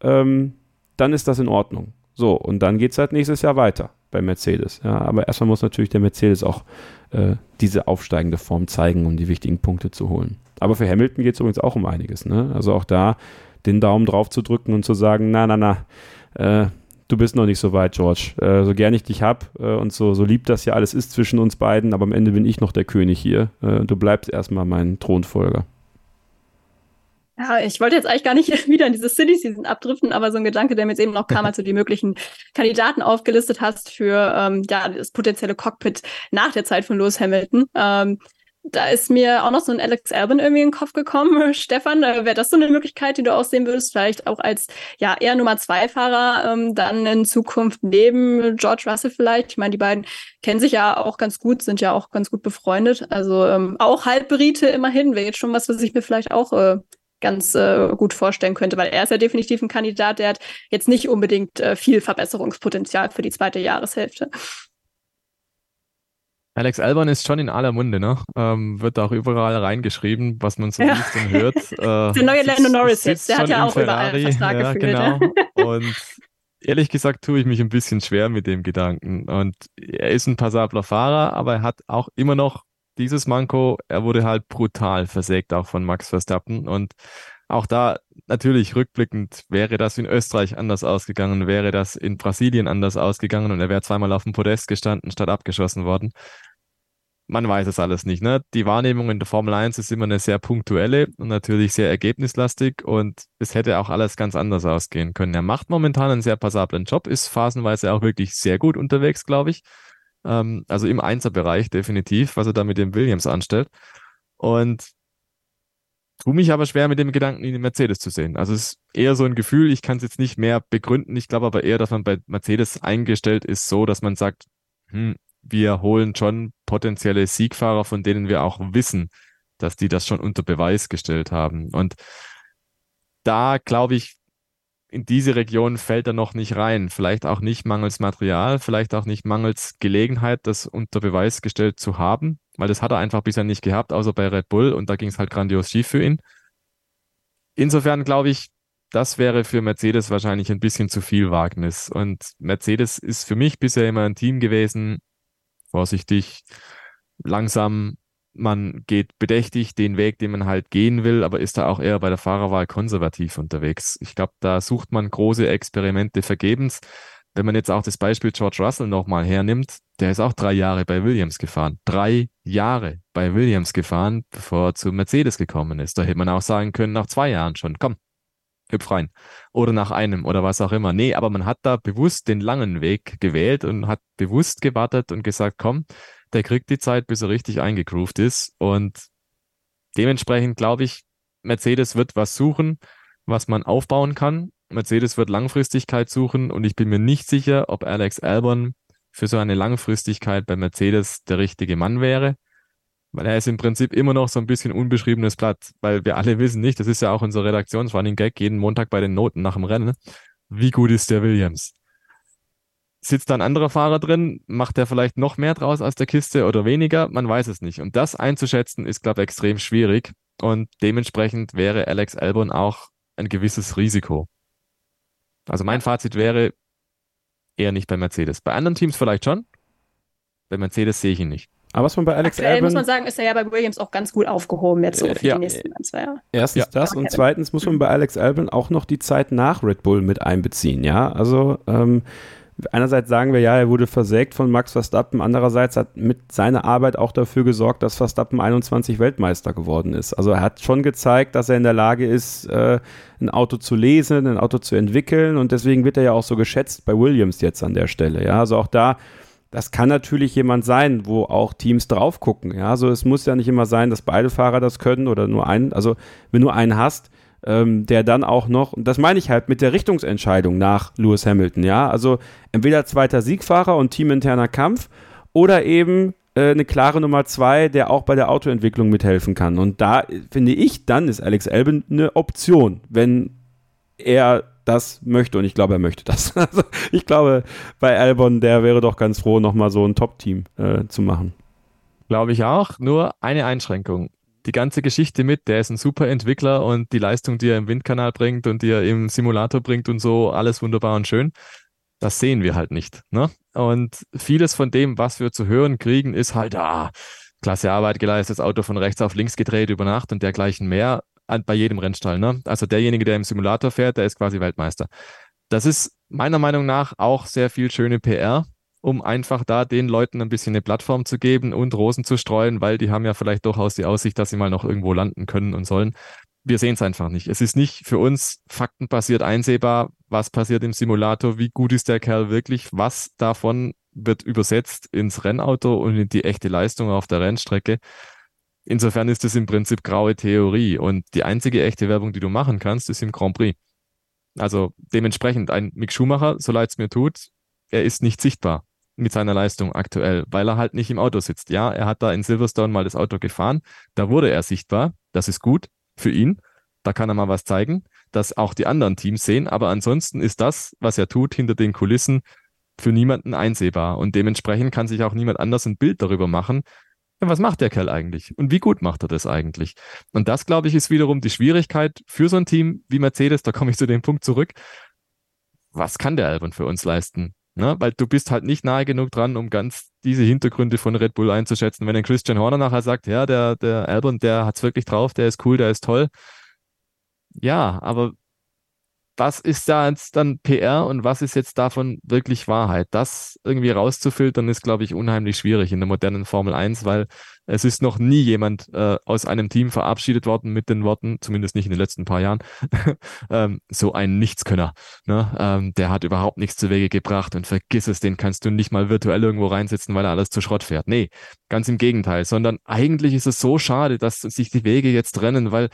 Speaker 2: ähm, dann ist das in Ordnung. So, und dann geht es halt nächstes Jahr weiter bei Mercedes. Ja, aber erstmal muss natürlich der Mercedes auch äh, diese aufsteigende Form zeigen, um die wichtigen Punkte zu holen. Aber für Hamilton geht es übrigens auch um einiges. Ne? Also auch da den Daumen drauf zu drücken und zu sagen, na, na, na, äh, du bist noch nicht so weit, George. Äh, so gern ich dich hab äh, und so, so lieb das ja alles ist zwischen uns beiden, aber am Ende bin ich noch der König hier. Äh, du bleibst erstmal mein Thronfolger.
Speaker 1: Ja, ich wollte jetzt eigentlich gar nicht [LAUGHS] wieder in diese City Season abdriften, aber so ein Gedanke, der mir jetzt eben noch kam, als du die möglichen Kandidaten aufgelistet hast für ähm, ja, das potenzielle Cockpit nach der Zeit von Lewis Hamilton. Ähm, da ist mir auch noch so ein Alex Albon irgendwie in den Kopf gekommen. [LAUGHS] Stefan, äh, wäre das so eine Möglichkeit, die du auch sehen würdest? Vielleicht auch als ja eher Nummer zwei Fahrer ähm, dann in Zukunft neben George Russell vielleicht. Ich meine, die beiden kennen sich ja auch ganz gut, sind ja auch ganz gut befreundet. Also ähm, auch Halbbrite immerhin wäre jetzt schon was, was ich mir vielleicht auch äh, ganz äh, gut vorstellen könnte, weil er ist ja definitiv ein Kandidat, der hat jetzt nicht unbedingt äh, viel Verbesserungspotenzial für die zweite Jahreshälfte.
Speaker 3: Alex Albon ist schon in aller Munde, ne? Ähm, wird auch überall reingeschrieben, was man so
Speaker 1: Ja.
Speaker 3: liest und hört. [LAUGHS] Äh,
Speaker 1: Der neue Lando Norris jetzt, der hat ja auch überall einen Vertrag
Speaker 3: ja,
Speaker 1: gefühlt,
Speaker 3: Genau. [LAUGHS] Und ehrlich gesagt tue ich mich ein bisschen schwer mit dem Gedanken. Und er ist ein passabler Fahrer, aber er hat auch immer noch dieses Manko. Er wurde halt brutal versägt, auch von Max Verstappen. Und auch da natürlich rückblickend wäre das in Österreich anders ausgegangen, wäre das in Brasilien anders ausgegangen und er wäre zweimal auf dem Podest gestanden, statt abgeschossen worden. Man weiß es alles nicht. Ne? Die Wahrnehmung in der Formel 1 ist immer eine sehr punktuelle und natürlich sehr ergebnislastig und es hätte auch alles ganz anders ausgehen können. Er macht momentan einen sehr passablen Job, ist phasenweise auch wirklich sehr gut unterwegs, glaube ich. Ähm, also im Einserbereich definitiv, was er da mit dem Williams anstellt. Und tue mich aber schwer mit dem Gedanken, ihn in Mercedes zu sehen. Also es ist eher so ein Gefühl, ich kann es jetzt nicht mehr begründen. Ich glaube aber eher, dass man bei Mercedes eingestellt ist, so dass man sagt, hm, wir holen schon potenzielle Siegfahrer, von denen wir auch wissen, dass die das schon unter Beweis gestellt haben. Und da glaube ich, in diese Region fällt er noch nicht rein. Vielleicht auch nicht mangels Material, vielleicht auch nicht mangels Gelegenheit, das unter Beweis gestellt zu haben, weil das hat er einfach bisher nicht gehabt, außer bei Red Bull und da ging es halt grandios schief für ihn. Insofern glaube ich, das wäre für Mercedes wahrscheinlich ein bisschen zu viel Wagnis. Und Mercedes ist für mich bisher immer ein Team gewesen, vorsichtig, langsam, man geht bedächtig den Weg, den man halt gehen will, aber ist da auch eher bei der Fahrerwahl konservativ unterwegs. Ich glaube, da sucht man große Experimente vergebens. Wenn man jetzt auch das Beispiel George Russell nochmal hernimmt, der ist auch drei Jahre bei Williams gefahren. Drei Jahre bei Williams gefahren, bevor er zu Mercedes gekommen ist. Da hätte man auch sagen können, nach zwei Jahren schon, komm, hüpf rein. Oder nach einem oder was auch immer. Nee, aber man hat da bewusst den langen Weg gewählt und hat bewusst gewartet und gesagt, komm, der kriegt die Zeit, bis er richtig eingegroovt ist. Und dementsprechend glaube ich, Mercedes wird was suchen, was man aufbauen kann. Mercedes wird Langfristigkeit suchen und ich bin mir nicht sicher, ob Alex Albon für so eine Langfristigkeit bei Mercedes der richtige Mann wäre, weil er ist im Prinzip immer noch so ein bisschen unbeschriebenes Blatt, weil wir alle wissen nicht, das ist ja auch unser Redaktionsrunning Gag jeden Montag bei den Noten nach dem Rennen, wie gut ist der Williams? Sitzt da ein anderer Fahrer drin? Macht der vielleicht noch mehr draus aus der Kiste oder weniger? Man weiß es nicht. Und das einzuschätzen ist, glaube ich, extrem schwierig. Und dementsprechend wäre Alex Albon auch ein gewisses Risiko. Also mein Fazit wäre eher nicht bei Mercedes. Bei anderen Teams vielleicht schon. Bei Mercedes sehe ich ihn nicht.
Speaker 2: Aber was man bei Alex
Speaker 1: Aktuell muss
Speaker 2: Albon
Speaker 1: man sagen, ist er ja bei Williams auch ganz gut aufgehoben jetzt so
Speaker 2: Äh,
Speaker 1: für
Speaker 3: ja.
Speaker 1: die nächsten ein, zwei Jahre.
Speaker 2: Erstens
Speaker 3: Ja.
Speaker 2: das und zweitens muss man bei Alex Albon auch noch die Zeit nach Red Bull mit einbeziehen, ja. Also ähm, einerseits sagen wir ja, er wurde versägt von Max Verstappen, andererseits hat mit seiner Arbeit auch dafür gesorgt, dass Verstappen 21 Weltmeister geworden ist. Also er hat schon gezeigt, dass er in der Lage ist, äh, ein Auto zu lesen, ein Auto zu entwickeln und deswegen wird er ja auch so geschätzt bei Williams jetzt an der Stelle, ja. Also auch da das kann natürlich jemand sein, wo auch Teams drauf gucken. Ja, also es muss ja nicht immer sein, dass beide Fahrer das können oder nur einen. Also wenn du einen hast, ähm, der dann auch noch, und das meine ich halt mit der Richtungsentscheidung nach Lewis Hamilton. Ja, also entweder zweiter Siegfahrer und teaminterner Kampf oder eben äh, eine klare Nummer zwei, der auch bei der Autoentwicklung mithelfen kann. Und da äh, finde ich, dann ist Alex Albon eine Option, wenn er das möchte und ich glaube, er möchte das. [LAUGHS] Also ich glaube, bei Albon, der wäre doch ganz froh, nochmal so ein Top-Team äh, zu machen.
Speaker 3: Glaube ich auch. Nur eine Einschränkung. Die ganze Geschichte mit. Der ist ein super Entwickler und die Leistung, die er im Windkanal bringt und die er im Simulator bringt und so, alles wunderbar und schön. Das sehen wir halt nicht. Ne? Und vieles von dem, was wir zu hören kriegen, ist halt, ah, klasse Arbeit geleistet, das Auto von rechts auf links gedreht über Nacht und dergleichen mehr bei jedem Rennstall. Ne? Also derjenige, der im Simulator fährt, der ist quasi Weltmeister. Das ist meiner Meinung nach auch sehr viel schöne PR, um einfach da den Leuten ein bisschen eine Plattform zu geben und Rosen zu streuen, weil die haben ja vielleicht durchaus die Aussicht, dass sie mal noch irgendwo landen können und sollen. Wir sehen es einfach nicht. Es ist nicht für uns faktenbasiert einsehbar, was passiert im Simulator, wie gut ist der Kerl wirklich, was davon wird übersetzt ins Rennauto und in die echte Leistung auf der Rennstrecke. Insofern ist es im Prinzip graue Theorie und die einzige echte Werbung, die du machen kannst, ist im Grand Prix. Also dementsprechend ein Mick Schumacher, so leid es mir tut, er ist nicht sichtbar mit seiner Leistung aktuell, weil er halt nicht im Auto sitzt. Ja, er hat da in Silverstone mal das Auto gefahren, da wurde er sichtbar, das ist gut für ihn, da kann er mal was zeigen, dass auch die anderen Teams sehen, aber ansonsten ist das, was er tut, hinter den Kulissen für niemanden einsehbar und dementsprechend kann sich auch niemand anders ein Bild darüber machen, ja, was macht der Kerl eigentlich und wie gut macht er das eigentlich? Und das, glaube ich, ist wiederum die Schwierigkeit für so ein Team wie Mercedes, da komme ich zu dem Punkt zurück. Was kann der Albon für uns leisten? Ne? Weil du bist halt nicht nahe genug dran, um ganz diese Hintergründe von Red Bull einzuschätzen. Wenn ein Christian Horner nachher sagt, ja, der, der Albon, der hat's wirklich drauf, der ist cool, der ist toll. Ja, aber was ist da jetzt dann PR und was ist jetzt davon wirklich Wahrheit? Das irgendwie rauszufiltern ist, glaube ich, unheimlich schwierig in der modernen Formel 1, weil es ist noch nie jemand äh, aus einem Team verabschiedet worden mit den Worten, zumindest nicht in den letzten paar Jahren, [LAUGHS] ähm, so ein Nichtskönner. Ne? Ähm, der hat überhaupt nichts zu Wege gebracht und vergiss es, den kannst du nicht mal virtuell irgendwo reinsetzen, weil er alles zu Schrott fährt. Nee, ganz im Gegenteil, sondern eigentlich ist es so schade, dass sich die Wege jetzt trennen, weil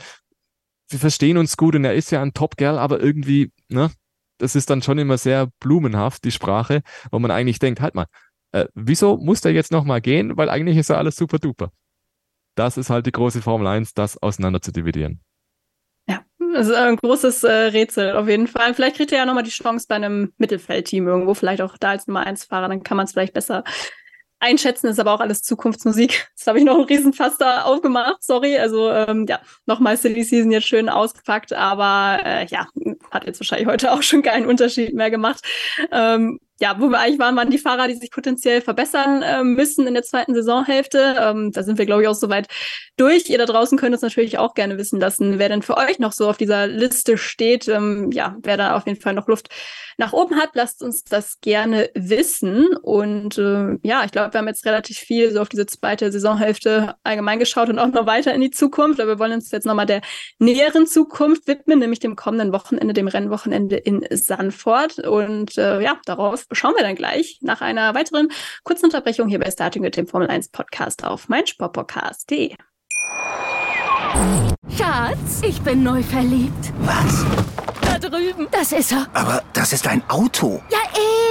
Speaker 3: wir verstehen uns gut und er ist ja ein Top-Girl, aber irgendwie, ne, das ist dann schon immer sehr blumenhaft, die Sprache, wo man eigentlich denkt, halt mal, äh, wieso muss der jetzt nochmal gehen? Weil eigentlich ist ja alles super duper. Das ist halt die große Formel 1, das auseinander zu dividieren.
Speaker 1: Ja, das ist ein großes äh, Rätsel auf jeden Fall. Vielleicht kriegt er ja nochmal die Chance bei einem Mittelfeldteam irgendwo, vielleicht auch da als Nummer 1 Fahrer, dann kann man es vielleicht besser einschätzen, ist aber auch alles Zukunftsmusik. [LAUGHS] Jetzt habe ich noch einen Riesenfass da aufgemacht, sorry. Also ähm, ja, nochmal Silly Season jetzt schön ausgepackt, aber äh, ja, hat jetzt wahrscheinlich heute [LAUGHS] auch schon keinen Unterschied mehr gemacht. Ähm, ja, wo wir eigentlich waren, waren die Fahrer, die sich potenziell verbessern äh, müssen in der zweiten Saisonhälfte. Ähm, da sind wir, glaube ich, auch soweit durch. Ihr da draußen könnt uns natürlich auch gerne wissen lassen, wer denn für euch noch so auf dieser Liste steht. Ähm, ja, wer da auf jeden Fall noch Luft nach oben hat, lasst uns das gerne wissen. Und äh, ja, ich glaube, wir haben jetzt relativ viel so auf diese zweite Saisonhälfte allgemein geschaut und auch noch weiter in die Zukunft. Aber wir wollen uns jetzt nochmal der näheren Zukunft widmen, nämlich dem kommenden Wochenende, dem Rennwochenende in Sanford. Und äh, ja, darauf schauen wir dann gleich nach einer weiteren kurzen Unterbrechung hier bei Starting mit dem Formel 1 Podcast auf meinsportpodcast.de.
Speaker 4: Schatz, ich bin neu verliebt.
Speaker 5: Was?
Speaker 4: Da drüben. Das ist er.
Speaker 5: Aber das ist ein Auto.
Speaker 4: Ja,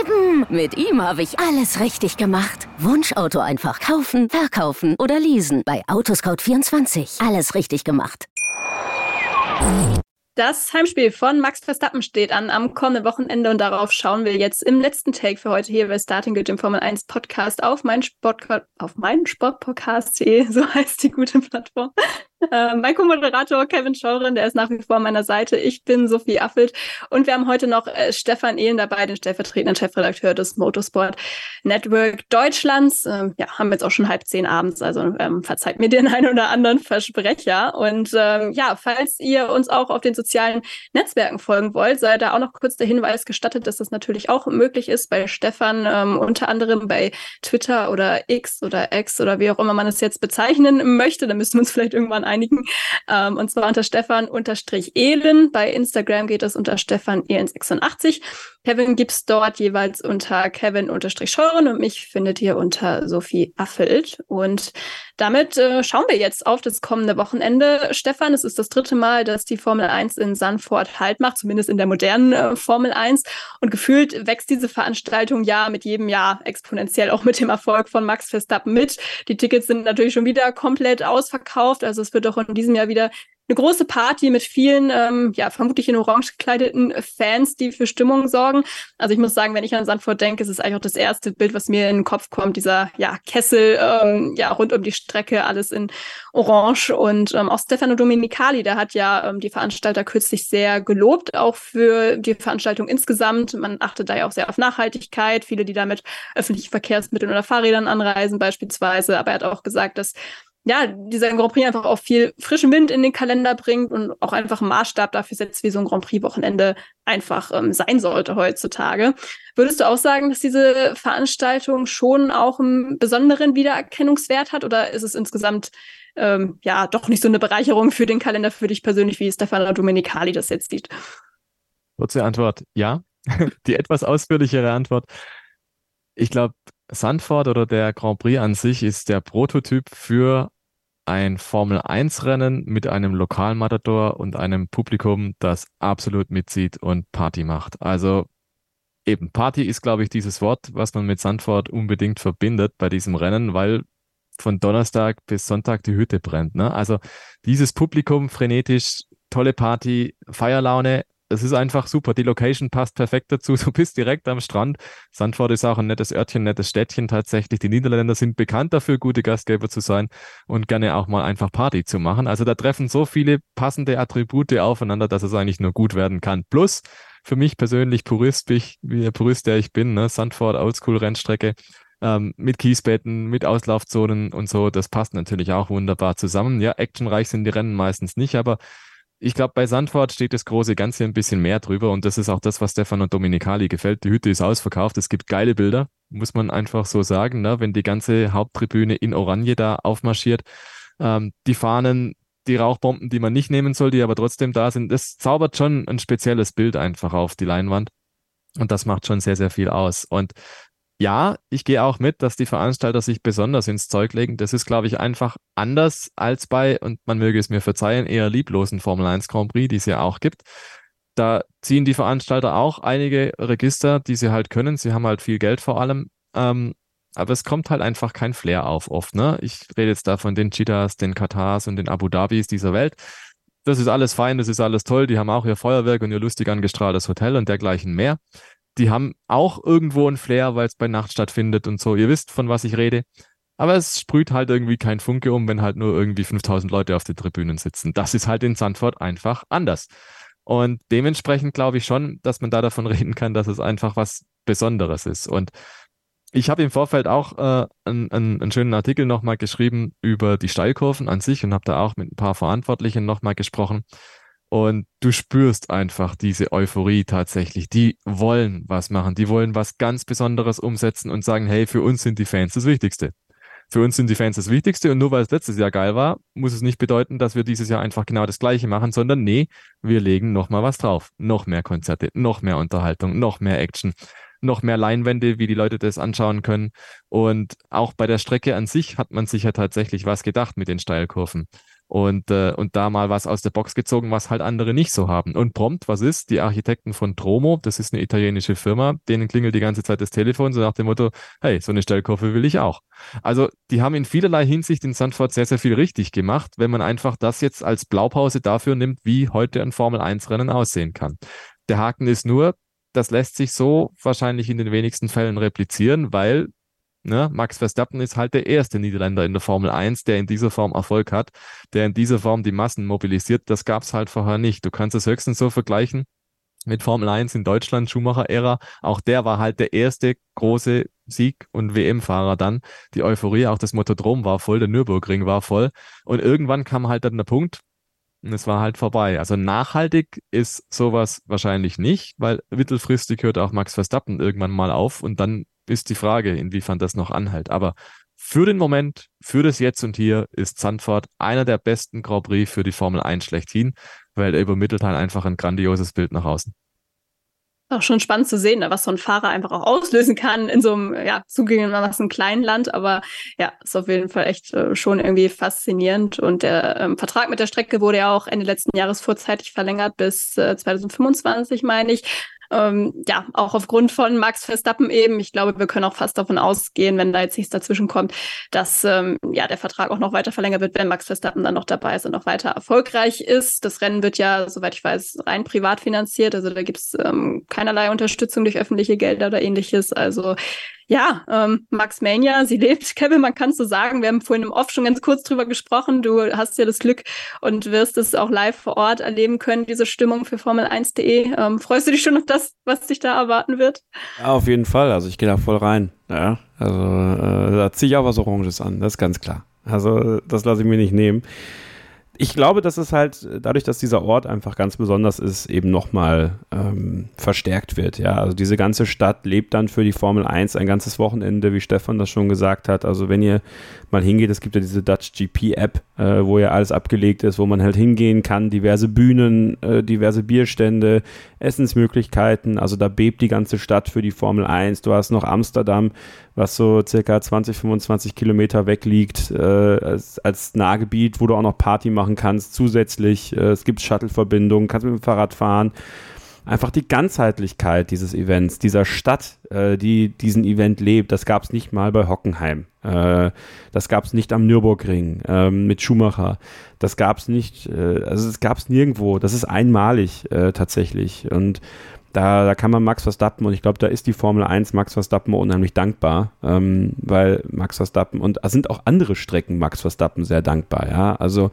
Speaker 4: eben. Mit ihm habe ich alles richtig gemacht. Wunschauto einfach kaufen, verkaufen oder leasen. Bei Autoscout24. Alles richtig gemacht.
Speaker 1: Das Heimspiel von Max Verstappen steht an am kommenden Wochenende und darauf schauen wir jetzt im letzten Take für heute hier bei Starting Grid im Formel 1 Podcast auf mein Sport auf meinen Sportpodcast.de, [LAUGHS] so heißt die gute Plattform. Äh, mein Co-Moderator Kevin Scheuren, der ist nach wie vor an meiner Seite. Ich bin Sophie Affelt und wir haben heute noch äh, Stefan Ehlen dabei, den stellvertretenden Chefredakteur des Motorsport Network Deutschlands. Ähm, ja, haben jetzt auch schon halb zehn abends, also ähm, verzeiht mir den [LAUGHS] einen oder anderen Versprecher. Und ähm, ja, falls ihr uns auch auf den sozialen Netzwerken folgen wollt, sei da auch noch kurz der Hinweis gestattet, dass das natürlich auch möglich ist bei Stefan, ähm, unter anderem bei Twitter oder X oder X oder wie auch immer man es jetzt bezeichnen möchte. Da müssen wir uns vielleicht irgendwann einigen. Ähm, und zwar unter Stefan unterstrich Ehlen. Bei Instagram geht es unter Stefan Ehlen 86. Kevin gibt's dort jeweils unter Kevin unterstrich Scheuren und mich findet ihr unter Sophie Affelt. Und damit äh, schauen wir jetzt auf das kommende Wochenende. Stefan, es ist das dritte Mal, dass die Formel 1 in Sanford Halt macht, zumindest in der modernen äh, Formel 1. Und gefühlt wächst diese Veranstaltung ja mit jedem Jahr exponentiell, auch mit dem Erfolg von Max Verstappen mit. Die Tickets sind natürlich schon wieder komplett ausverkauft. Also es wird auch in diesem Jahr wieder eine große Party mit vielen, ähm, ja, vermutlich in orange gekleideten Fans, die für Stimmung sorgen. Also ich muss sagen, wenn ich an Sandford denke, ist es eigentlich auch das erste Bild, was mir in den Kopf kommt, dieser, ja, Kessel, ähm, ja, rund um die Strecke, alles in orange und ähm, auch Stefano Domenicali, der hat ja ähm, die Veranstalter kürzlich sehr gelobt, auch für die Veranstaltung insgesamt. Man achtet da ja auch sehr auf Nachhaltigkeit, viele, die damit öffentliche Verkehrsmittel oder Fahrrädern anreisen beispielsweise, aber er hat auch gesagt, dass ja, dieser Grand Prix einfach auch viel frischen Wind in den Kalender bringt und auch einfach einen Maßstab dafür setzt, wie so ein Grand Prix-Wochenende einfach ähm, sein sollte heutzutage. Würdest du auch sagen, dass diese Veranstaltung schon auch einen besonderen Wiedererkennungswert hat oder ist es insgesamt ähm, ja doch nicht so eine Bereicherung für den Kalender für dich persönlich, wie Stefano Domenicali das jetzt sieht?
Speaker 3: Kurze Antwort, ja. [LAUGHS] Die etwas ausführlichere Antwort. Ich glaube, Sandford oder der Grand Prix an sich ist der Prototyp für ein Formel-1-Rennen mit einem Lokalmatador und einem Publikum, das absolut mitzieht und Party macht. Also eben, Party ist, glaube ich, dieses Wort, was man mit Sandford unbedingt verbindet bei diesem Rennen, weil von Donnerstag bis Sonntag die Hütte brennt. Ne? Also dieses Publikum frenetisch, tolle Party, Feierlaune, es ist einfach super. Die Location passt perfekt dazu. Du bist direkt am Strand. Sandford ist auch ein nettes Örtchen, nettes Städtchen tatsächlich. Die Niederländer sind bekannt dafür, gute Gastgeber zu sein und gerne auch mal einfach Party zu machen. Also da treffen so viele passende Attribute aufeinander, dass es eigentlich nur gut werden kann. Plus, für mich persönlich Purist, wie der Purist, der ich bin, ne? Sandford, Oldschool-Rennstrecke, ähm, mit Kiesbetten, mit Auslaufzonen und so, das passt natürlich auch wunderbar zusammen. Ja, actionreich sind die Rennen meistens nicht, aber ich glaube, bei Sandford steht das große Ganze ein bisschen mehr drüber und das ist auch das, was Stefano Dominicali gefällt. Die Hütte ist ausverkauft, es gibt geile Bilder, muss man einfach so sagen, ne? wenn die ganze Haupttribüne in Oranje da aufmarschiert. Ähm, die Fahnen, die Rauchbomben, die man nicht nehmen soll, die aber trotzdem da sind, das zaubert schon ein spezielles Bild einfach auf die Leinwand. Und das macht schon sehr, sehr viel aus. Und ja, ich gehe auch mit, dass die Veranstalter sich besonders ins Zeug legen. Das ist, glaube ich, einfach anders als bei, und man möge es mir verzeihen, eher lieblosen Formel 1 Grand Prix, die es ja auch gibt. Da ziehen die Veranstalter auch einige Register, die sie halt können. Sie haben halt viel Geld vor allem. Ähm, aber es kommt halt einfach kein Flair auf oft. Ne? Ich rede jetzt da von den Cheetahs, den Katars und den Abu Dhabis dieser Welt. Das ist alles fein, das ist alles toll. Die haben auch ihr Feuerwerk und ihr lustig angestrahltes Hotel und dergleichen mehr die haben auch irgendwo ein Flair, weil es bei Nacht stattfindet und so. Ihr wisst, von was ich rede. Aber es sprüht halt irgendwie kein Funke um, wenn halt nur irgendwie 5000 Leute auf den Tribünen sitzen. Das ist halt in Sandford einfach anders. Und dementsprechend glaube ich schon, dass man da davon [LAUGHS] reden kann, dass es einfach was Besonderes ist. Und ich habe im Vorfeld auch äh, einen, einen, einen schönen Artikel nochmal geschrieben über die Steilkurven an sich und habe da auch mit ein paar Verantwortlichen nochmal gesprochen. Und du spürst einfach diese Euphorie tatsächlich. Die wollen was machen. Die wollen was ganz Besonderes umsetzen und sagen, hey, für uns sind die Fans das Wichtigste. Für uns sind die Fans das Wichtigste und nur weil es letztes Jahr geil war, muss es nicht bedeuten, dass wir dieses Jahr einfach genau das Gleiche machen, sondern nee, wir legen noch mal was drauf. Noch mehr Konzerte, noch mehr Unterhaltung, noch mehr Action, noch mehr Leinwände, wie die Leute das anschauen können. Und auch bei der Strecke an sich hat man sich ja tatsächlich was gedacht mit den Steilkurven und, äh, und da mal was aus der Box gezogen, was halt andere nicht so haben. Und prompt, was ist? Die Architekten von Tromo, das ist eine italienische Firma, denen klingelt die ganze Zeit das Telefon, so nach dem Motto, hey, so eine Stellkurve will ich auch. Also die haben in vielerlei Hinsicht in Sandford sehr, sehr viel richtig gemacht, wenn man einfach das jetzt als Blaupause dafür nimmt, wie heute ein Formel-1-Rennen aussehen kann. Der Haken ist nur, das lässt sich so wahrscheinlich in den wenigsten Fällen replizieren, weil Ne? Max Verstappen ist halt der erste Niederländer in der Formel 1, der in dieser Form Erfolg hat, der in dieser Form die Massen mobilisiert. Das gab es halt vorher nicht. Du kannst es höchstens so vergleichen mit Formel 1 in Deutschland, Schumacher-Ära. Auch der war halt der erste große Sieg- und WM-Fahrer dann. Die Euphorie, auch das Motodrom war voll, der Nürburgring war voll. Und irgendwann kam halt dann der Punkt, und es war halt vorbei. Also nachhaltig ist sowas wahrscheinlich nicht, weil mittelfristig hört auch Max Verstappen irgendwann mal auf und dann ist die Frage, inwiefern das noch anhält. Aber für den Moment, für das Jetzt und Hier ist Zandvoort einer der besten Grand Prix für die Formel 1 schlechthin, weil er übermittelt halt einfach ein grandioses Bild nach außen.
Speaker 1: Auch schon spannend zu sehen, ne, was so ein Fahrer einfach auch auslösen kann in so einem ja, zugegebenermaßen kleinen Land. Aber ja, ist auf jeden Fall echt äh, schon irgendwie faszinierend. Und der ähm, Vertrag mit der Strecke wurde ja auch Ende letzten Jahres vorzeitig verlängert bis äh, 2025, meine ich. Ähm, ja, auch aufgrund von Max Verstappen eben. Ich glaube, wir können auch fast davon ausgehen, wenn da jetzt nichts dazwischen kommt, dass ähm, ja der Vertrag auch noch weiter verlängert wird, wenn Max Verstappen dann noch dabei ist und noch weiter erfolgreich ist. Das Rennen wird ja, soweit ich weiß, rein privat finanziert. Also da gibt es ähm, keinerlei Unterstützung durch öffentliche Gelder oder ähnliches. Also ja, ähm, Max Mania, sie lebt. [LAUGHS] Kevin, man kann so sagen. Wir haben vorhin im Off schon ganz kurz drüber gesprochen. Du hast ja das Glück und wirst es auch live vor Ort erleben können, diese Stimmung für Formel1.de. Ähm, freust du dich schon auf das, was dich da erwarten wird?
Speaker 2: Ja, auf jeden Fall. Also ich gehe da voll rein. Ja, also äh, da ziehe ich auch was Oranges an, das ist ganz klar. Also das lasse ich mir nicht nehmen ich glaube, dass es halt dadurch, dass dieser Ort einfach ganz besonders ist, eben nochmal ähm, verstärkt wird. Ja, also diese ganze Stadt lebt dann für die Formel 1 ein ganzes Wochenende, wie Stefan das schon gesagt hat. Also wenn ihr mal hingeht, es gibt ja diese Dutch GP App, äh, wo ja alles abgelegt ist, wo man halt hingehen kann, diverse Bühnen, äh, diverse Bierstände, Essensmöglichkeiten. Also da bebt die ganze Stadt für die Formel 1. Du hast noch Amsterdam, was so circa 20, 25 Kilometer weg liegt, äh, als, als Nahgebiet, wo du auch noch Party machen kannst. Zusätzlich, äh, es gibt Shuttle-Verbindungen, kannst mit dem Fahrrad fahren einfach die Ganzheitlichkeit dieses Events, dieser Stadt, äh, die diesen Event lebt, das gab es nicht mal bei Hockenheim. Äh, das gab es nicht am Nürburgring äh, mit Schumacher. Das gab es nicht, äh, also es gab es nirgendwo. Das ist einmalig äh, tatsächlich. Und da, da kann man Max Verstappen und ich glaube, da ist die Formel 1 Max Verstappen unheimlich dankbar, ähm, weil Max Verstappen und sind auch andere Strecken Max Verstappen sehr dankbar, ja. Also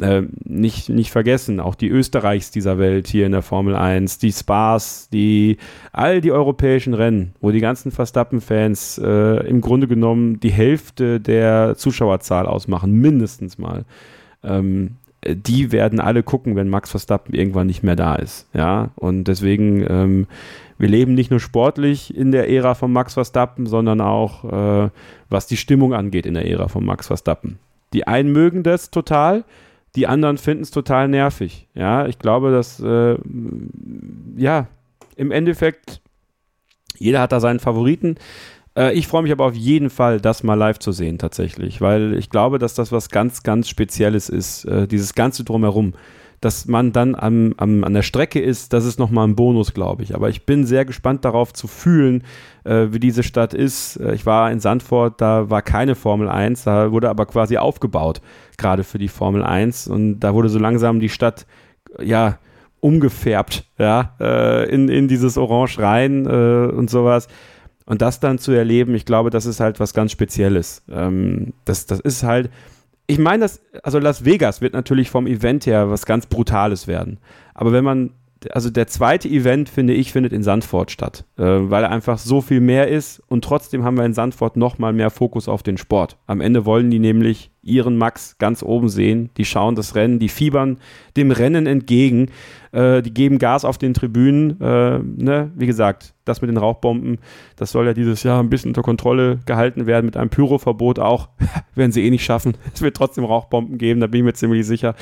Speaker 2: äh, nicht, nicht vergessen, auch die Österreichs dieser Welt hier in der Formel 1, die Spas, die, all die europäischen Rennen, wo die ganzen Verstappen-Fans äh, im Grunde genommen die Hälfte der Zuschauerzahl ausmachen, mindestens mal. Ähm, die werden alle gucken, wenn Max Verstappen irgendwann nicht mehr da ist. Ja, und deswegen, ähm, wir leben nicht nur sportlich in der Ära von Max Verstappen, sondern auch, äh, was die Stimmung angeht in der Ära von Max Verstappen. Die einen mögen das total, die anderen finden es total nervig. Ja, ich glaube, dass, äh, ja, im Endeffekt, jeder hat da seinen Favoriten. Äh, ich freue mich aber auf jeden Fall, das mal live zu sehen, tatsächlich, weil ich glaube, dass das was ganz, ganz Spezielles ist, äh, dieses Ganze drumherum dass man dann am, am, an der Strecke ist, das ist nochmal ein Bonus, glaube ich. Aber ich bin sehr gespannt darauf zu fühlen, äh, wie diese Stadt ist. Äh, ich war in Sandford, da war keine Formel 1, da wurde aber quasi aufgebaut, gerade für die Formel 1. Und da wurde so langsam die Stadt, ja, umgefärbt, ja, äh, in, in dieses Orange rein äh, und sowas. Und das dann zu erleben, ich glaube, das ist halt was ganz Spezielles. Ähm, das, das ist halt, ich meine, das, also Las Vegas wird natürlich vom Event her was ganz Brutales werden. Aber wenn man also der zweite Event, finde ich, findet in Sandford statt, äh, weil einfach so viel mehr ist und trotzdem haben wir in Sandford noch mal mehr Fokus auf den Sport. Am Ende wollen die nämlich ihren Max ganz oben sehen, die schauen das Rennen, die fiebern dem Rennen entgegen, äh, die geben Gas auf den Tribünen, äh, ne? wie gesagt, das mit den Rauchbomben, das soll ja dieses Jahr ein bisschen unter Kontrolle gehalten werden, mit einem Pyroverbot auch, [LAUGHS] werden sie eh nicht schaffen, [LAUGHS] es wird trotzdem Rauchbomben geben, da bin ich mir ziemlich sicher,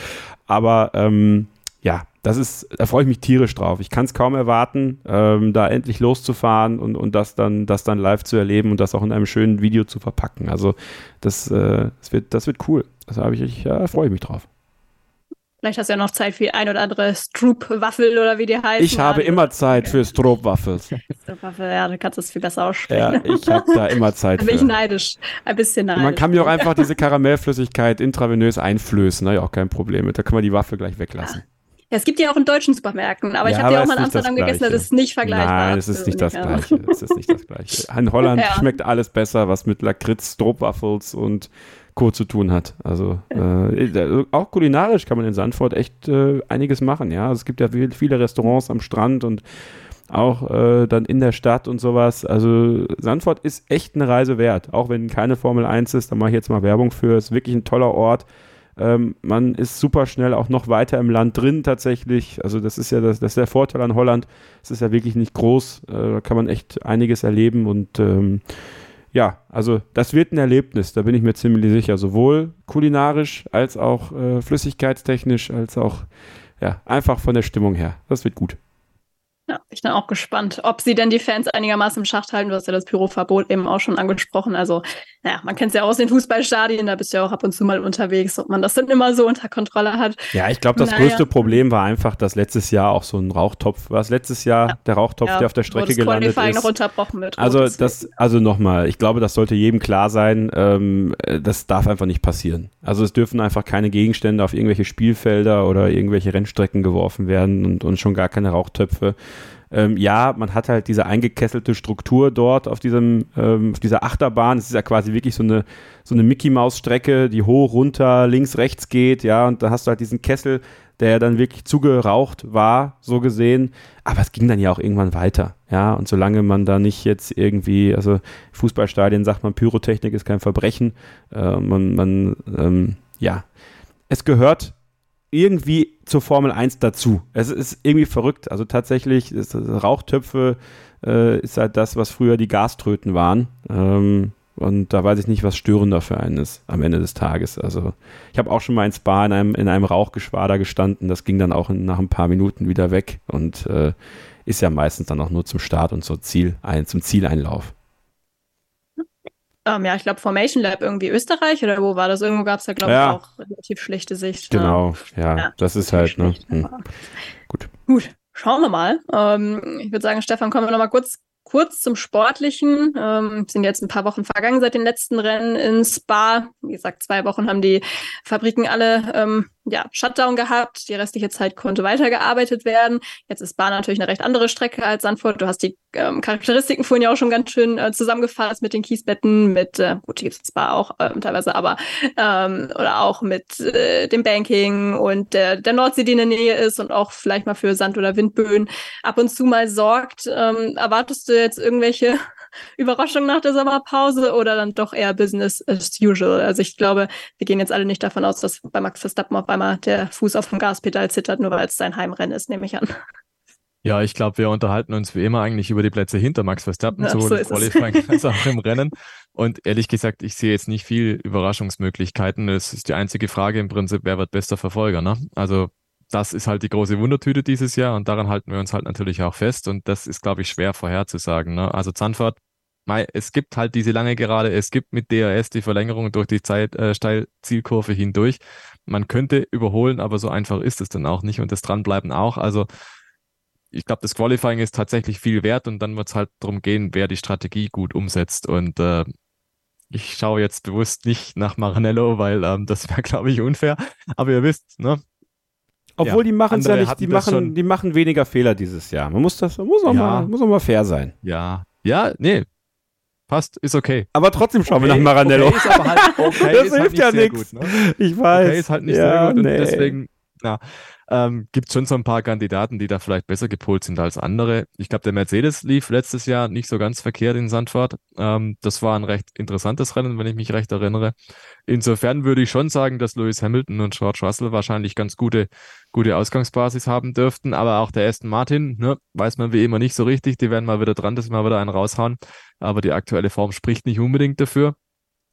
Speaker 2: aber ähm, ja, das ist, da freue ich mich tierisch drauf. Ich kann es kaum erwarten, ähm, da endlich loszufahren und, und das dann, das dann live zu erleben und das auch in einem schönen Video zu verpacken. Also das, äh, das wird, das wird cool. Das habe ich, ich ja, freue ich mich drauf.
Speaker 1: Vielleicht hast du ja noch Zeit für ein oder andere Stroop-Waffel oder wie die heißen.
Speaker 2: Ich habe immer Zeit für Stroop-Waffels.
Speaker 1: Stroop-Waffel, ja, du kannst es viel besser aussprechen.
Speaker 2: Ja, ich habe da immer [LAUGHS] Zeit
Speaker 1: da bin ich neidisch. Ein bisschen neidisch.
Speaker 2: Man kann mir auch einfach diese Karamellflüssigkeit intravenös einflößen, ne? auch kein Problem. Da kann man die Waffe gleich weglassen.
Speaker 1: Ja, es gibt ja auch in deutschen Supermärkten, aber ja, ich habe ja auch mal in Amsterdam gegessen, das ist nicht vergleichbar.
Speaker 2: Nein, es ist nicht das Gleiche. Es ist nicht das Gleiche. In Holland [LAUGHS] ja. schmeckt alles besser, was mit Lakritz, Stroopwafels und Co. zu tun hat. Also äh, auch kulinarisch kann man in Sandford echt äh, einiges machen, ja. Also es gibt ja viele Restaurants am Strand und auch äh, dann in der Stadt und sowas. Also Sandford ist echt eine Reise wert, auch wenn keine Formel 1 ist, da mache ich jetzt mal Werbung für. Es ist wirklich ein toller Ort. Ähm, man ist super schnell auch noch weiter im Land drin tatsächlich. Also das ist ja das, das ist der Vorteil an Holland. Es ist ja wirklich nicht groß. Äh, da kann man echt einiges erleben und ähm, ja, also das wird ein Erlebnis, da bin ich mir ziemlich sicher. Sowohl kulinarisch als auch äh, flüssigkeitstechnisch, als auch ja, einfach von der Stimmung her. Das wird gut.
Speaker 1: Ja, ich bin auch gespannt, ob sie denn die Fans einigermaßen im Schacht halten. Du hast ja das Pyroverbot eben auch schon angesprochen. Also, naja, man kennt es ja aus den Fußballstadien, da bist du ja auch ab und zu mal unterwegs, ob man das dann immer so unter Kontrolle hat.
Speaker 2: Ja, ich glaube, das
Speaker 1: Naja.
Speaker 2: größte Problem war einfach, dass letztes Jahr auch so ein Rauchtopf, war es letztes Jahr
Speaker 1: Ja.
Speaker 2: der Rauchtopf,
Speaker 1: Ja,
Speaker 2: der auf der Strecke gelandet ist.
Speaker 1: noch unterbrochen wird.
Speaker 2: Also das, also nochmal, ich glaube, das sollte jedem klar sein. Ähm, äh, das darf einfach nicht passieren. Also es dürfen einfach keine Gegenstände auf irgendwelche Spielfelder oder irgendwelche Rennstrecken geworfen werden und, und schon gar keine Rauchtöpfe. Ähm, ja, man hat halt diese eingekesselte Struktur dort auf diesem, ähm, auf dieser Achterbahn. Es ist ja quasi wirklich so eine, so eine Mickey-Maus-Strecke, die hoch, runter, links, rechts geht, ja, und da hast du halt diesen Kessel, der dann wirklich zugeraucht war, so gesehen. Aber es ging dann ja auch irgendwann weiter, ja. Und solange man da nicht jetzt irgendwie, also Fußballstadien sagt man, Pyrotechnik ist kein Verbrechen. Äh, man, man ähm, ja, es gehört irgendwie zur Formel 1 dazu. Es ist irgendwie verrückt. Also tatsächlich ist Rauchtöpfe äh, ist halt das, was früher die Gaströten waren. Ähm, und da weiß ich nicht, was störender für einen ist am Ende des Tages. Also ich habe auch schon mal in Spa in einem, in einem Rauchgeschwader gestanden. Das ging dann auch in, nach ein paar Minuten wieder weg und äh, ist ja meistens dann auch nur zum Start und zum Ziel, ein, zum Zieleinlauf.
Speaker 1: Ähm, ja, ich glaube Formation Lab irgendwie Österreich oder wo war das? Irgendwo gab es da, glaube
Speaker 2: Ja.
Speaker 1: ich, auch relativ schlechte Sicht.
Speaker 2: Genau, ja,
Speaker 1: Ja,
Speaker 2: das ist halt, ne? Hm. Gut.
Speaker 1: Gut, schauen wir mal. Ähm, ich würde sagen, Stefan, kommen wir noch mal kurz, kurz zum Sportlichen. Ähm, sind jetzt ein paar Wochen vergangen seit den letzten Rennen in Spa. Wie gesagt, zwei Wochen haben die Fabriken alle ähm, ja, Shutdown gehabt. Die restliche Zeit konnte weitergearbeitet werden. Jetzt ist Spa natürlich eine recht andere Strecke als Sandford. Du hast die ähm, Charakteristiken vorhin ja auch schon ganz schön äh, zusammengefasst mit den Kiesbetten, mit, äh, gut, die gibt es Spa auch ähm, teilweise, aber ähm, oder auch mit äh, dem Banking und der, der Nordsee, die in der Nähe ist und auch vielleicht mal für Sand- oder Windböen ab und zu mal sorgt. Ähm, erwartest du jetzt irgendwelche Überraschungen nach der Sommerpause oder dann doch eher Business as usual? Also ich glaube, wir gehen jetzt alle nicht davon aus, dass bei Max Verstappen auf einmal der Fuß auf dem Gaspedal zittert, nur weil es sein Heimrennen ist, nehme ich an.
Speaker 3: Ja, ich glaube, wir unterhalten uns wie immer eigentlich über die Plätze hinter Max Verstappen,
Speaker 1: Ja,
Speaker 3: sowohl
Speaker 1: so
Speaker 3: im. Qualifying [LAUGHS] als auch im Rennen. Und ehrlich gesagt, ich sehe jetzt nicht viel Überraschungsmöglichkeiten. Es ist die einzige Frage im Prinzip, wer wird bester Verfolger, ne? Also, das ist halt die große Wundertüte dieses Jahr und daran halten wir uns halt natürlich auch fest und das ist, glaube ich, schwer vorherzusagen, ne? Also Zandvoort, mei, es gibt halt diese lange Gerade, es gibt mit DRS die Verlängerung durch die Zeit, äh, Steilzielkurve hindurch. Man könnte überholen, aber so einfach ist es dann auch nicht und das Dranbleiben auch. Also, ich glaube, das Qualifying ist tatsächlich viel wert und dann wird es halt darum gehen, wer die Strategie gut umsetzt. Und äh, ich schaue jetzt bewusst nicht nach Maranello, weil ähm, das wäre, glaube ich, unfair. Aber ihr wisst, ne?
Speaker 2: Obwohl
Speaker 3: Ja,
Speaker 2: die machen es ja nicht, die machen, die machen weniger Fehler dieses Jahr. Man muss das, man muss auch,
Speaker 3: Ja.
Speaker 2: mal, muss auch mal fair sein.
Speaker 3: Ja, ja, nee, passt, ist okay.
Speaker 2: Aber trotzdem schauen wir
Speaker 3: Okay,
Speaker 2: nach Maranello.
Speaker 3: Okay halt, okay [LAUGHS]
Speaker 2: Das
Speaker 3: halt
Speaker 2: hilft
Speaker 3: nicht
Speaker 2: ja
Speaker 3: gut, ne?
Speaker 2: Ich weiß.
Speaker 3: Okay, ist halt nicht
Speaker 2: ja,
Speaker 3: sehr gut und
Speaker 2: nee.
Speaker 3: deswegen, ja, ähm, gibt schon so ein paar Kandidaten, die da vielleicht besser gepolt sind als andere. Ich glaube, der Mercedes lief letztes Jahr nicht so ganz verkehrt in Sandford. Ähm, das war ein recht interessantes Rennen, wenn ich mich recht erinnere. Insofern würde ich schon sagen, dass Lewis Hamilton und George Russell wahrscheinlich ganz gute, gute Ausgangsbasis haben dürften. Aber auch der Aston Martin, ne, weiß man wie immer nicht so richtig. Die werden mal wieder dran, dass sie mal wieder einen raushauen. Aber die aktuelle Form spricht nicht unbedingt dafür.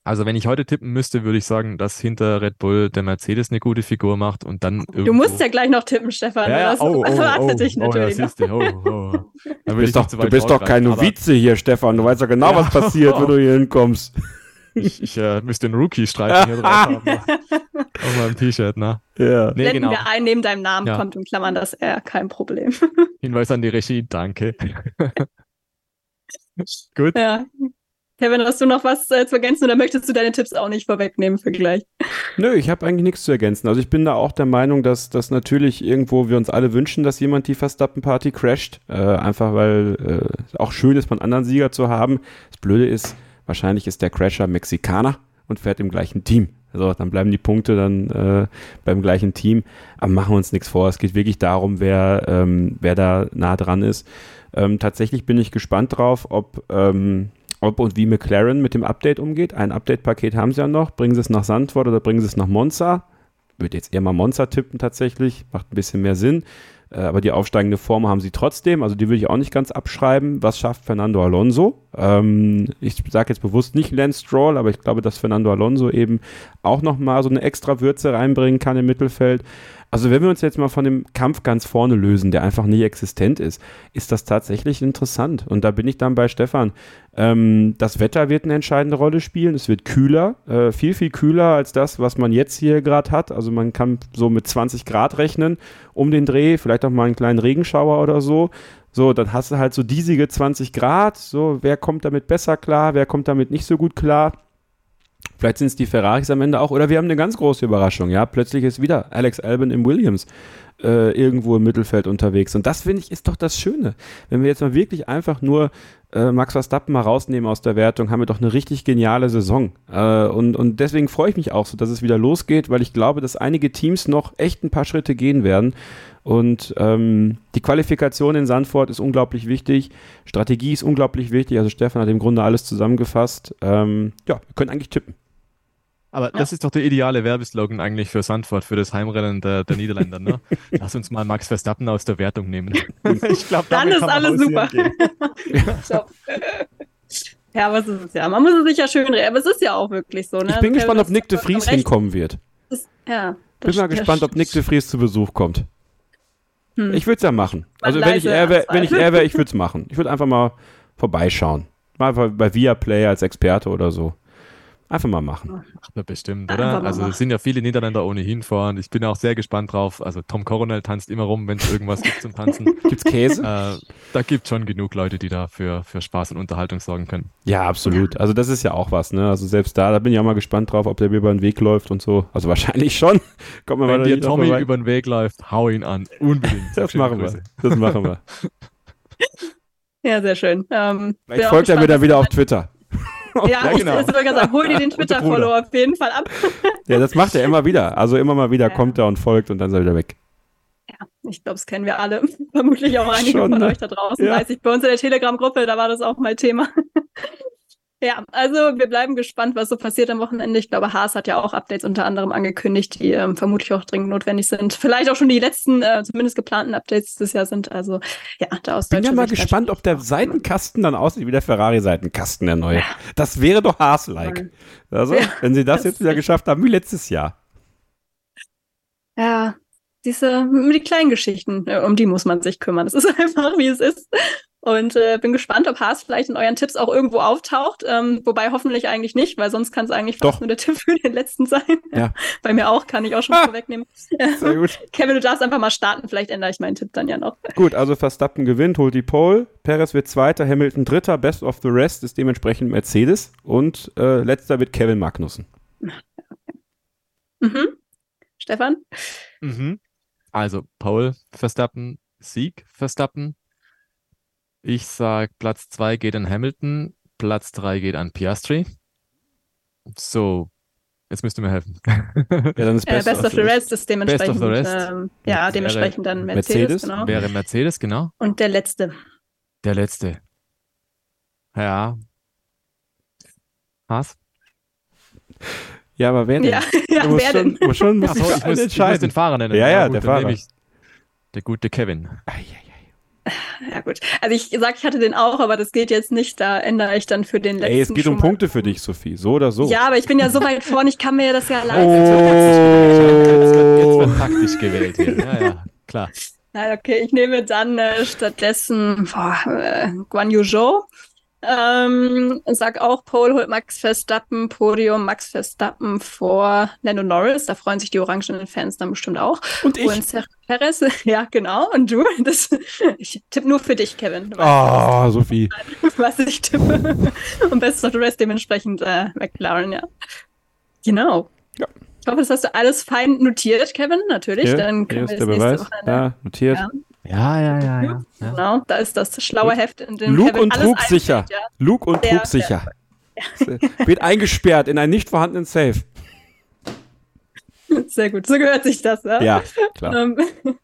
Speaker 3: Also wenn ich heute tippen müsste, würde ich sagen, dass hinter Red Bull der Mercedes eine gute Figur macht und dann
Speaker 1: Du
Speaker 3: irgendwo-
Speaker 1: musst ja gleich noch tippen, Stefan.
Speaker 3: ja, ja,
Speaker 1: das
Speaker 3: oh, oh,
Speaker 1: erwartet
Speaker 3: oh,
Speaker 1: dich
Speaker 3: oh, ja,
Speaker 1: natürlich noch.
Speaker 3: siehst du, oh, oh. [LAUGHS]
Speaker 2: Du bist doch, du bist doch kein Novize hier, Stefan. Du weißt doch genau,
Speaker 3: Ja.
Speaker 2: was passiert, wenn du hier hinkommst.
Speaker 3: Ich, ich äh, müsste den Rookie-Streifen hier drauf haben. ne? [LAUGHS] Auf meinem T-Shirt, ne?
Speaker 2: Ja.
Speaker 3: Nee,
Speaker 1: Blenden
Speaker 3: genau.
Speaker 1: wir ein, neben deinem Namen
Speaker 3: Ja.
Speaker 1: kommt in Klammern das R, kein Problem.
Speaker 3: Hinweis an die Regie, danke. [LAUGHS] Gut.
Speaker 1: ja. Kevin, hast du noch was äh, zu ergänzen oder möchtest du deine Tipps auch nicht vorwegnehmen für gleich?
Speaker 2: Nö, ich habe eigentlich nichts zu ergänzen. Also ich bin da auch der Meinung, dass, dass natürlich irgendwo wir uns alle wünschen, dass jemand die Verstappen-Party crasht. Äh, einfach weil äh, auch schön ist, mal einen anderen Sieger zu haben. Das Blöde ist, wahrscheinlich ist der Crasher Mexikaner und fährt im gleichen Team. So, dann bleiben die Punkte dann äh, beim gleichen Team. Aber machen wir uns nichts vor. Es geht wirklich darum, wer, ähm, wer da nah dran ist. Ähm, tatsächlich bin ich gespannt drauf, ob, ähm, ob und wie McLaren mit dem Update umgeht. Ein Update-Paket haben sie ja noch. Bringen sie es nach Sandford oder bringen sie es nach Monza? Würde jetzt eher mal Monza tippen tatsächlich. Macht ein bisschen mehr Sinn. Äh, aber die aufsteigende Form haben sie trotzdem, also die würde ich auch nicht ganz abschreiben. Was schafft Fernando Alonso? Ähm, ich sage jetzt bewusst nicht Lance Stroll, aber ich glaube, dass Fernando Alonso eben auch nochmal so eine extra Würze reinbringen kann im Mittelfeld. Also wenn wir uns jetzt mal von dem Kampf ganz vorne lösen, der einfach nicht existent ist, ist das tatsächlich interessant. Und da bin ich dann bei Stefan. Ähm, das Wetter wird eine entscheidende Rolle spielen. Es wird kühler, äh, viel, viel kühler als das, was man jetzt hier gerade hat. Also man kann so mit 20 Grad rechnen um den Dreh, vielleicht auch mal einen kleinen Regenschauer oder so. So, dann hast du halt so diesige 20 Grad. So, wer kommt damit besser klar, wer kommt damit nicht so gut klar? Vielleicht sind es die Ferraris am Ende auch. Oder wir haben eine ganz große Überraschung. Ja, plötzlich ist wieder Alex Albon im Williams äh, irgendwo im Mittelfeld unterwegs. Und das finde ich ist doch das Schöne. Wenn wir jetzt mal wirklich einfach nur äh, Max Verstappen mal rausnehmen aus der Wertung, haben wir doch eine richtig geniale Saison. Äh, und, und deswegen freue ich mich auch so, dass es wieder losgeht, weil ich glaube, dass einige Teams noch echt ein paar Schritte gehen werden. Und ähm, die Qualifikation in Sandford ist unglaublich wichtig. Strategie ist unglaublich wichtig. Also Stefan hat im Grunde alles zusammengefasst. Ähm, ja, wir können eigentlich tippen.
Speaker 3: Aber das ist doch der ideale Werbeslogan eigentlich für Sandford, für das Heimrennen der, der Niederländer. Ne? [LAUGHS] Lass uns mal Max Verstappen aus der Wertung nehmen. [LAUGHS]
Speaker 1: ich glaube, dann ist alles super. [LAUGHS] ja, was ist es ja? Man muss es sich ja schön reden, aber es ist ja auch wirklich so. Ne?
Speaker 2: Ich bin gespannt, ob Nick de Vries hinkommen wird.
Speaker 1: Das, ja,
Speaker 2: bin mal gespannt, ob Nick de Vries zu Besuch kommt. Hm. Ich würde es ja machen. Also wenn ich er wäre, wenn ich er wäre, ich würde es machen. Ich würde einfach mal vorbeischauen. Mal bei Viaplay als Experte oder so. Einfach mal machen.
Speaker 3: Macht man bestimmt, oder? Also es sind ja viele Niederländer ohnehin vor und ich bin auch sehr gespannt drauf. Also Tom Coronel tanzt immer rum, wenn es irgendwas gibt zum Tanzen. [LAUGHS]
Speaker 2: Gibt's Käse?
Speaker 3: Äh, da gibt es schon genug Leute, die da für, für Spaß und Unterhaltung sorgen können.
Speaker 2: Ja, absolut. Also das ist ja auch was, ne? Also selbst da, da bin ich auch mal gespannt drauf, ob der mir über den Weg läuft und so. Also [LAUGHS] wahrscheinlich schon.
Speaker 3: Kommt wenn dir Tommy über den Weg läuft, hau ihn an. Unbedingt. [LAUGHS]
Speaker 2: das machen wir. Das machen wir.
Speaker 1: ja, sehr schön.
Speaker 2: Ähm, Vielleicht folgt er mir dann wieder auf Twitter. [LAUGHS]
Speaker 1: Ja, ja genau. ich würde sagen, hol dir den Twitter-Follow auf jeden Fall ab. [LAUGHS]
Speaker 2: ja, das macht er immer wieder. Also immer mal wieder ja. kommt er und folgt und dann ist er wieder weg.
Speaker 1: Ja, ich glaube, das kennen wir alle. [LAUGHS] Vermutlich auch einige Schon, von ne? euch da draußen. Ja. Weiß ich, bei uns in der Telegram-Gruppe, da war das auch mal Thema. Ja, also wir bleiben gespannt, was so passiert am Wochenende. Ich glaube, Haas hat ja auch Updates unter anderem angekündigt, die ähm, vermutlich auch dringend notwendig sind. Vielleicht auch schon die letzten, äh, zumindest geplanten Updates dieses Jahr sind. Also ja, da aus
Speaker 2: Bin ja mal Sicht gespannt, ob der Seitenkasten dann aussieht wie der Ferrari-Seitenkasten, der neue. Ja. Das wäre doch Haas-like. Also, ja, wenn sie das, das jetzt wieder geschafft haben, wie letztes Jahr.
Speaker 1: Ja, diese, die kleinen Geschichten, äh, um die muss man sich kümmern. Das ist [LAUGHS] einfach, wie es ist. Und äh, bin gespannt, ob Haas vielleicht in euren Tipps auch irgendwo auftaucht. Ähm, wobei hoffentlich eigentlich nicht, weil sonst kann es eigentlich fast Doch. nur der Tipp für den letzten sein. Ja. [LAUGHS] Bei mir auch, kann ich auch schon [LAUGHS] ah. vorwegnehmen. Sehr gut. [LAUGHS] Kevin, du darfst einfach mal starten, vielleicht ändere ich meinen Tipp dann ja noch.
Speaker 2: Gut, also Verstappen gewinnt, holt die Pole, Perez wird Zweiter, Hamilton Dritter, Best of the Rest ist dementsprechend Mercedes und äh, letzter wird Kevin Magnussen.
Speaker 1: Mhm. Stefan?
Speaker 3: Mhm. Also Pole, Verstappen, Sieg, Verstappen, ich sage, Platz 2 geht an Hamilton, Platz 3 geht an Piastri. So, jetzt müsst ihr mir helfen. [LAUGHS]
Speaker 1: ja, dann ist Best, äh, Best of, the Rest ist dementsprechend, Best of the rest. Ähm, ja, dementsprechend dann Mercedes, Mercedes,
Speaker 3: genau. Wäre Mercedes, genau.
Speaker 1: Und der letzte.
Speaker 3: Der letzte. Ja. Haas?
Speaker 2: Ja, aber wer denn?
Speaker 1: Ja, [LAUGHS] ja
Speaker 2: du musst
Speaker 1: wer
Speaker 2: schon,
Speaker 1: denn?
Speaker 2: Muss schon, muss
Speaker 3: Achso, ich, muss, ich muss den Fahrer nennen.
Speaker 2: Ja, ja, gut, der Fahrer.
Speaker 3: der gute Kevin.
Speaker 2: Ah, ja, ja.
Speaker 1: Ja gut, also ich sag, ich hatte den auch, aber das geht jetzt nicht, da ändere ich dann für den letzten.
Speaker 2: Ey, es geht um Punkte für dich, Sophie, so oder so.
Speaker 1: Ja, aber ich bin ja so weit vorne, ich kann mir das ja leisten.
Speaker 3: Oh. Jetzt, wird, jetzt wird taktisch gewählt hier. Ja, ja, klar.
Speaker 1: Na, okay, ich nehme dann äh, stattdessen boah, äh, Guan Yu Zhou. Ähm, sag auch, Pole holt Max Verstappen, Podium Max Verstappen vor Lando Norris. Da freuen sich die orangenen Fans dann bestimmt auch.
Speaker 2: Und ich.
Speaker 1: Und Sergio Perez, [LAUGHS] ja, genau. Und du, [LAUGHS] das, ich tippe nur für dich, Kevin.
Speaker 2: Ah, oh, Sophie. [LAUGHS]
Speaker 1: Was ich tippe. Und Best of the Rest dementsprechend äh, McLaren, ja. Genau. Ja. Ich hoffe, das hast du alles fein notiert, Kevin, natürlich.
Speaker 2: Ja, dann können wir das der Beweis. Ja, notiert. Ja.
Speaker 3: Ja, ja, ja, ja.
Speaker 1: Genau, da ist das schlaue Heft, in dem
Speaker 2: Luke und Trug sicher. Ja. Luke und Trug sicher. [LAUGHS] Wird eingesperrt in einen nicht vorhandenen Safe. [LAUGHS]
Speaker 1: Sehr gut, so gehört sich das. Ja,
Speaker 2: ja klar.
Speaker 1: Ähm, [LAUGHS]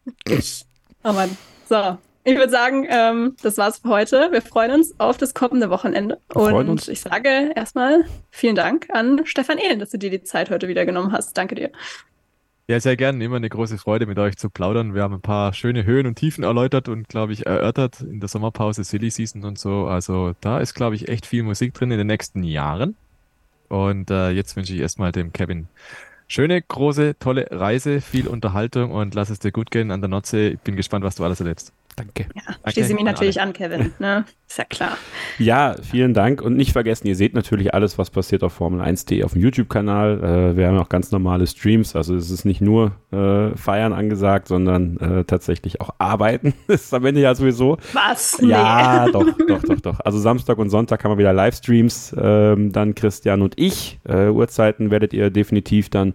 Speaker 1: oh Mann. So, ich würde sagen, ähm, das war's für heute. Wir freuen uns auf das kommende Wochenende. Und uns. ich sage erstmal vielen Dank an Stefan Ehlen, dass du dir die Zeit heute wieder genommen hast. Danke dir.
Speaker 3: Ja, sehr gerne. Immer eine große Freude, mit euch zu plaudern. Wir haben ein paar schöne Höhen und Tiefen erläutert und, glaube ich, erörtert in der Sommerpause, Silly Season und so. Also da ist, glaube ich, echt viel Musik drin in den nächsten Jahren. Und äh, jetzt wünsche ich erstmal dem Kevin schöne, große, tolle Reise, viel Unterhaltung und lass es dir gut gehen an der Nordsee. Ich bin gespannt, was du alles erlebst.
Speaker 2: Danke.
Speaker 1: Ja, schließe mich natürlich an, Kevin. Ne? Ist ja klar.
Speaker 2: Ja, vielen Dank. Und nicht vergessen, ihr seht natürlich alles, was passiert auf Formel1.de auf dem YouTube-Kanal. Äh, wir haben auch ganz normale Streams. Also es ist nicht nur äh, Feiern angesagt, sondern äh, tatsächlich auch Arbeiten. [LAUGHS] Das ist am Ende ja sowieso.
Speaker 1: Was?
Speaker 2: Ja, doch, doch, doch, doch. Also Samstag und Sonntag haben wir wieder Livestreams. Ähm, dann Christian und ich. Äh, Uhrzeiten werdet ihr definitiv dann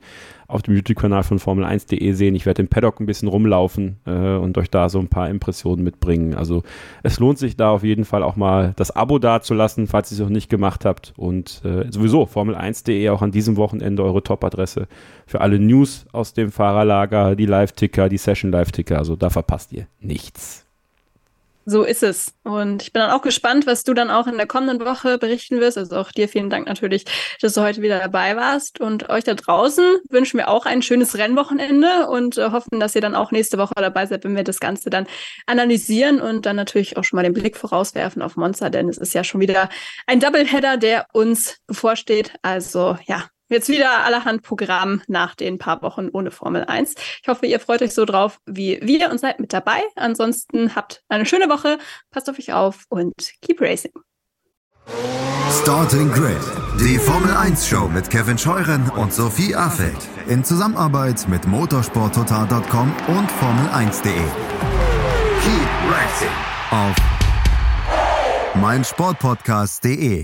Speaker 2: auf dem YouTube-Kanal von Formel1.de sehen. Ich werde im Paddock ein bisschen rumlaufen äh, und euch da so ein paar Impressionen mitbringen. Also es lohnt sich da auf jeden Fall auch mal das Abo dazulassen, falls ihr es noch nicht gemacht habt. Und äh, sowieso Formel1.de auch an diesem Wochenende eure Top-Adresse für alle News aus dem Fahrerlager, die Live-Ticker, die Session-Live-Ticker. Also da verpasst ihr nichts.
Speaker 1: So ist es. Und ich bin dann auch gespannt, was du dann auch in der kommenden Woche berichten wirst. Also auch dir vielen Dank natürlich, dass du heute wieder dabei warst. Und euch da draußen wünschen wir auch ein schönes Rennwochenende und äh, hoffen, dass ihr dann auch nächste Woche dabei seid, wenn wir das Ganze dann analysieren und dann natürlich auch schon mal den Blick vorauswerfen auf Monster, denn es ist ja schon wieder ein Doubleheader, der uns bevorsteht. Also ja, Jetzt wieder allerhand Programm nach den paar Wochen ohne Formel 1. Ich hoffe, ihr freut euch so drauf wie wir und seid mit dabei. Ansonsten habt eine schöne Woche, passt auf euch auf und keep racing.
Speaker 6: Starting Grid, die Formel 1 Show mit Kevin Scheuren und Sophie Affeld in Zusammenarbeit mit motorsporttotal.com und Formel1.de. Keep racing auf meinsportpodcast.de.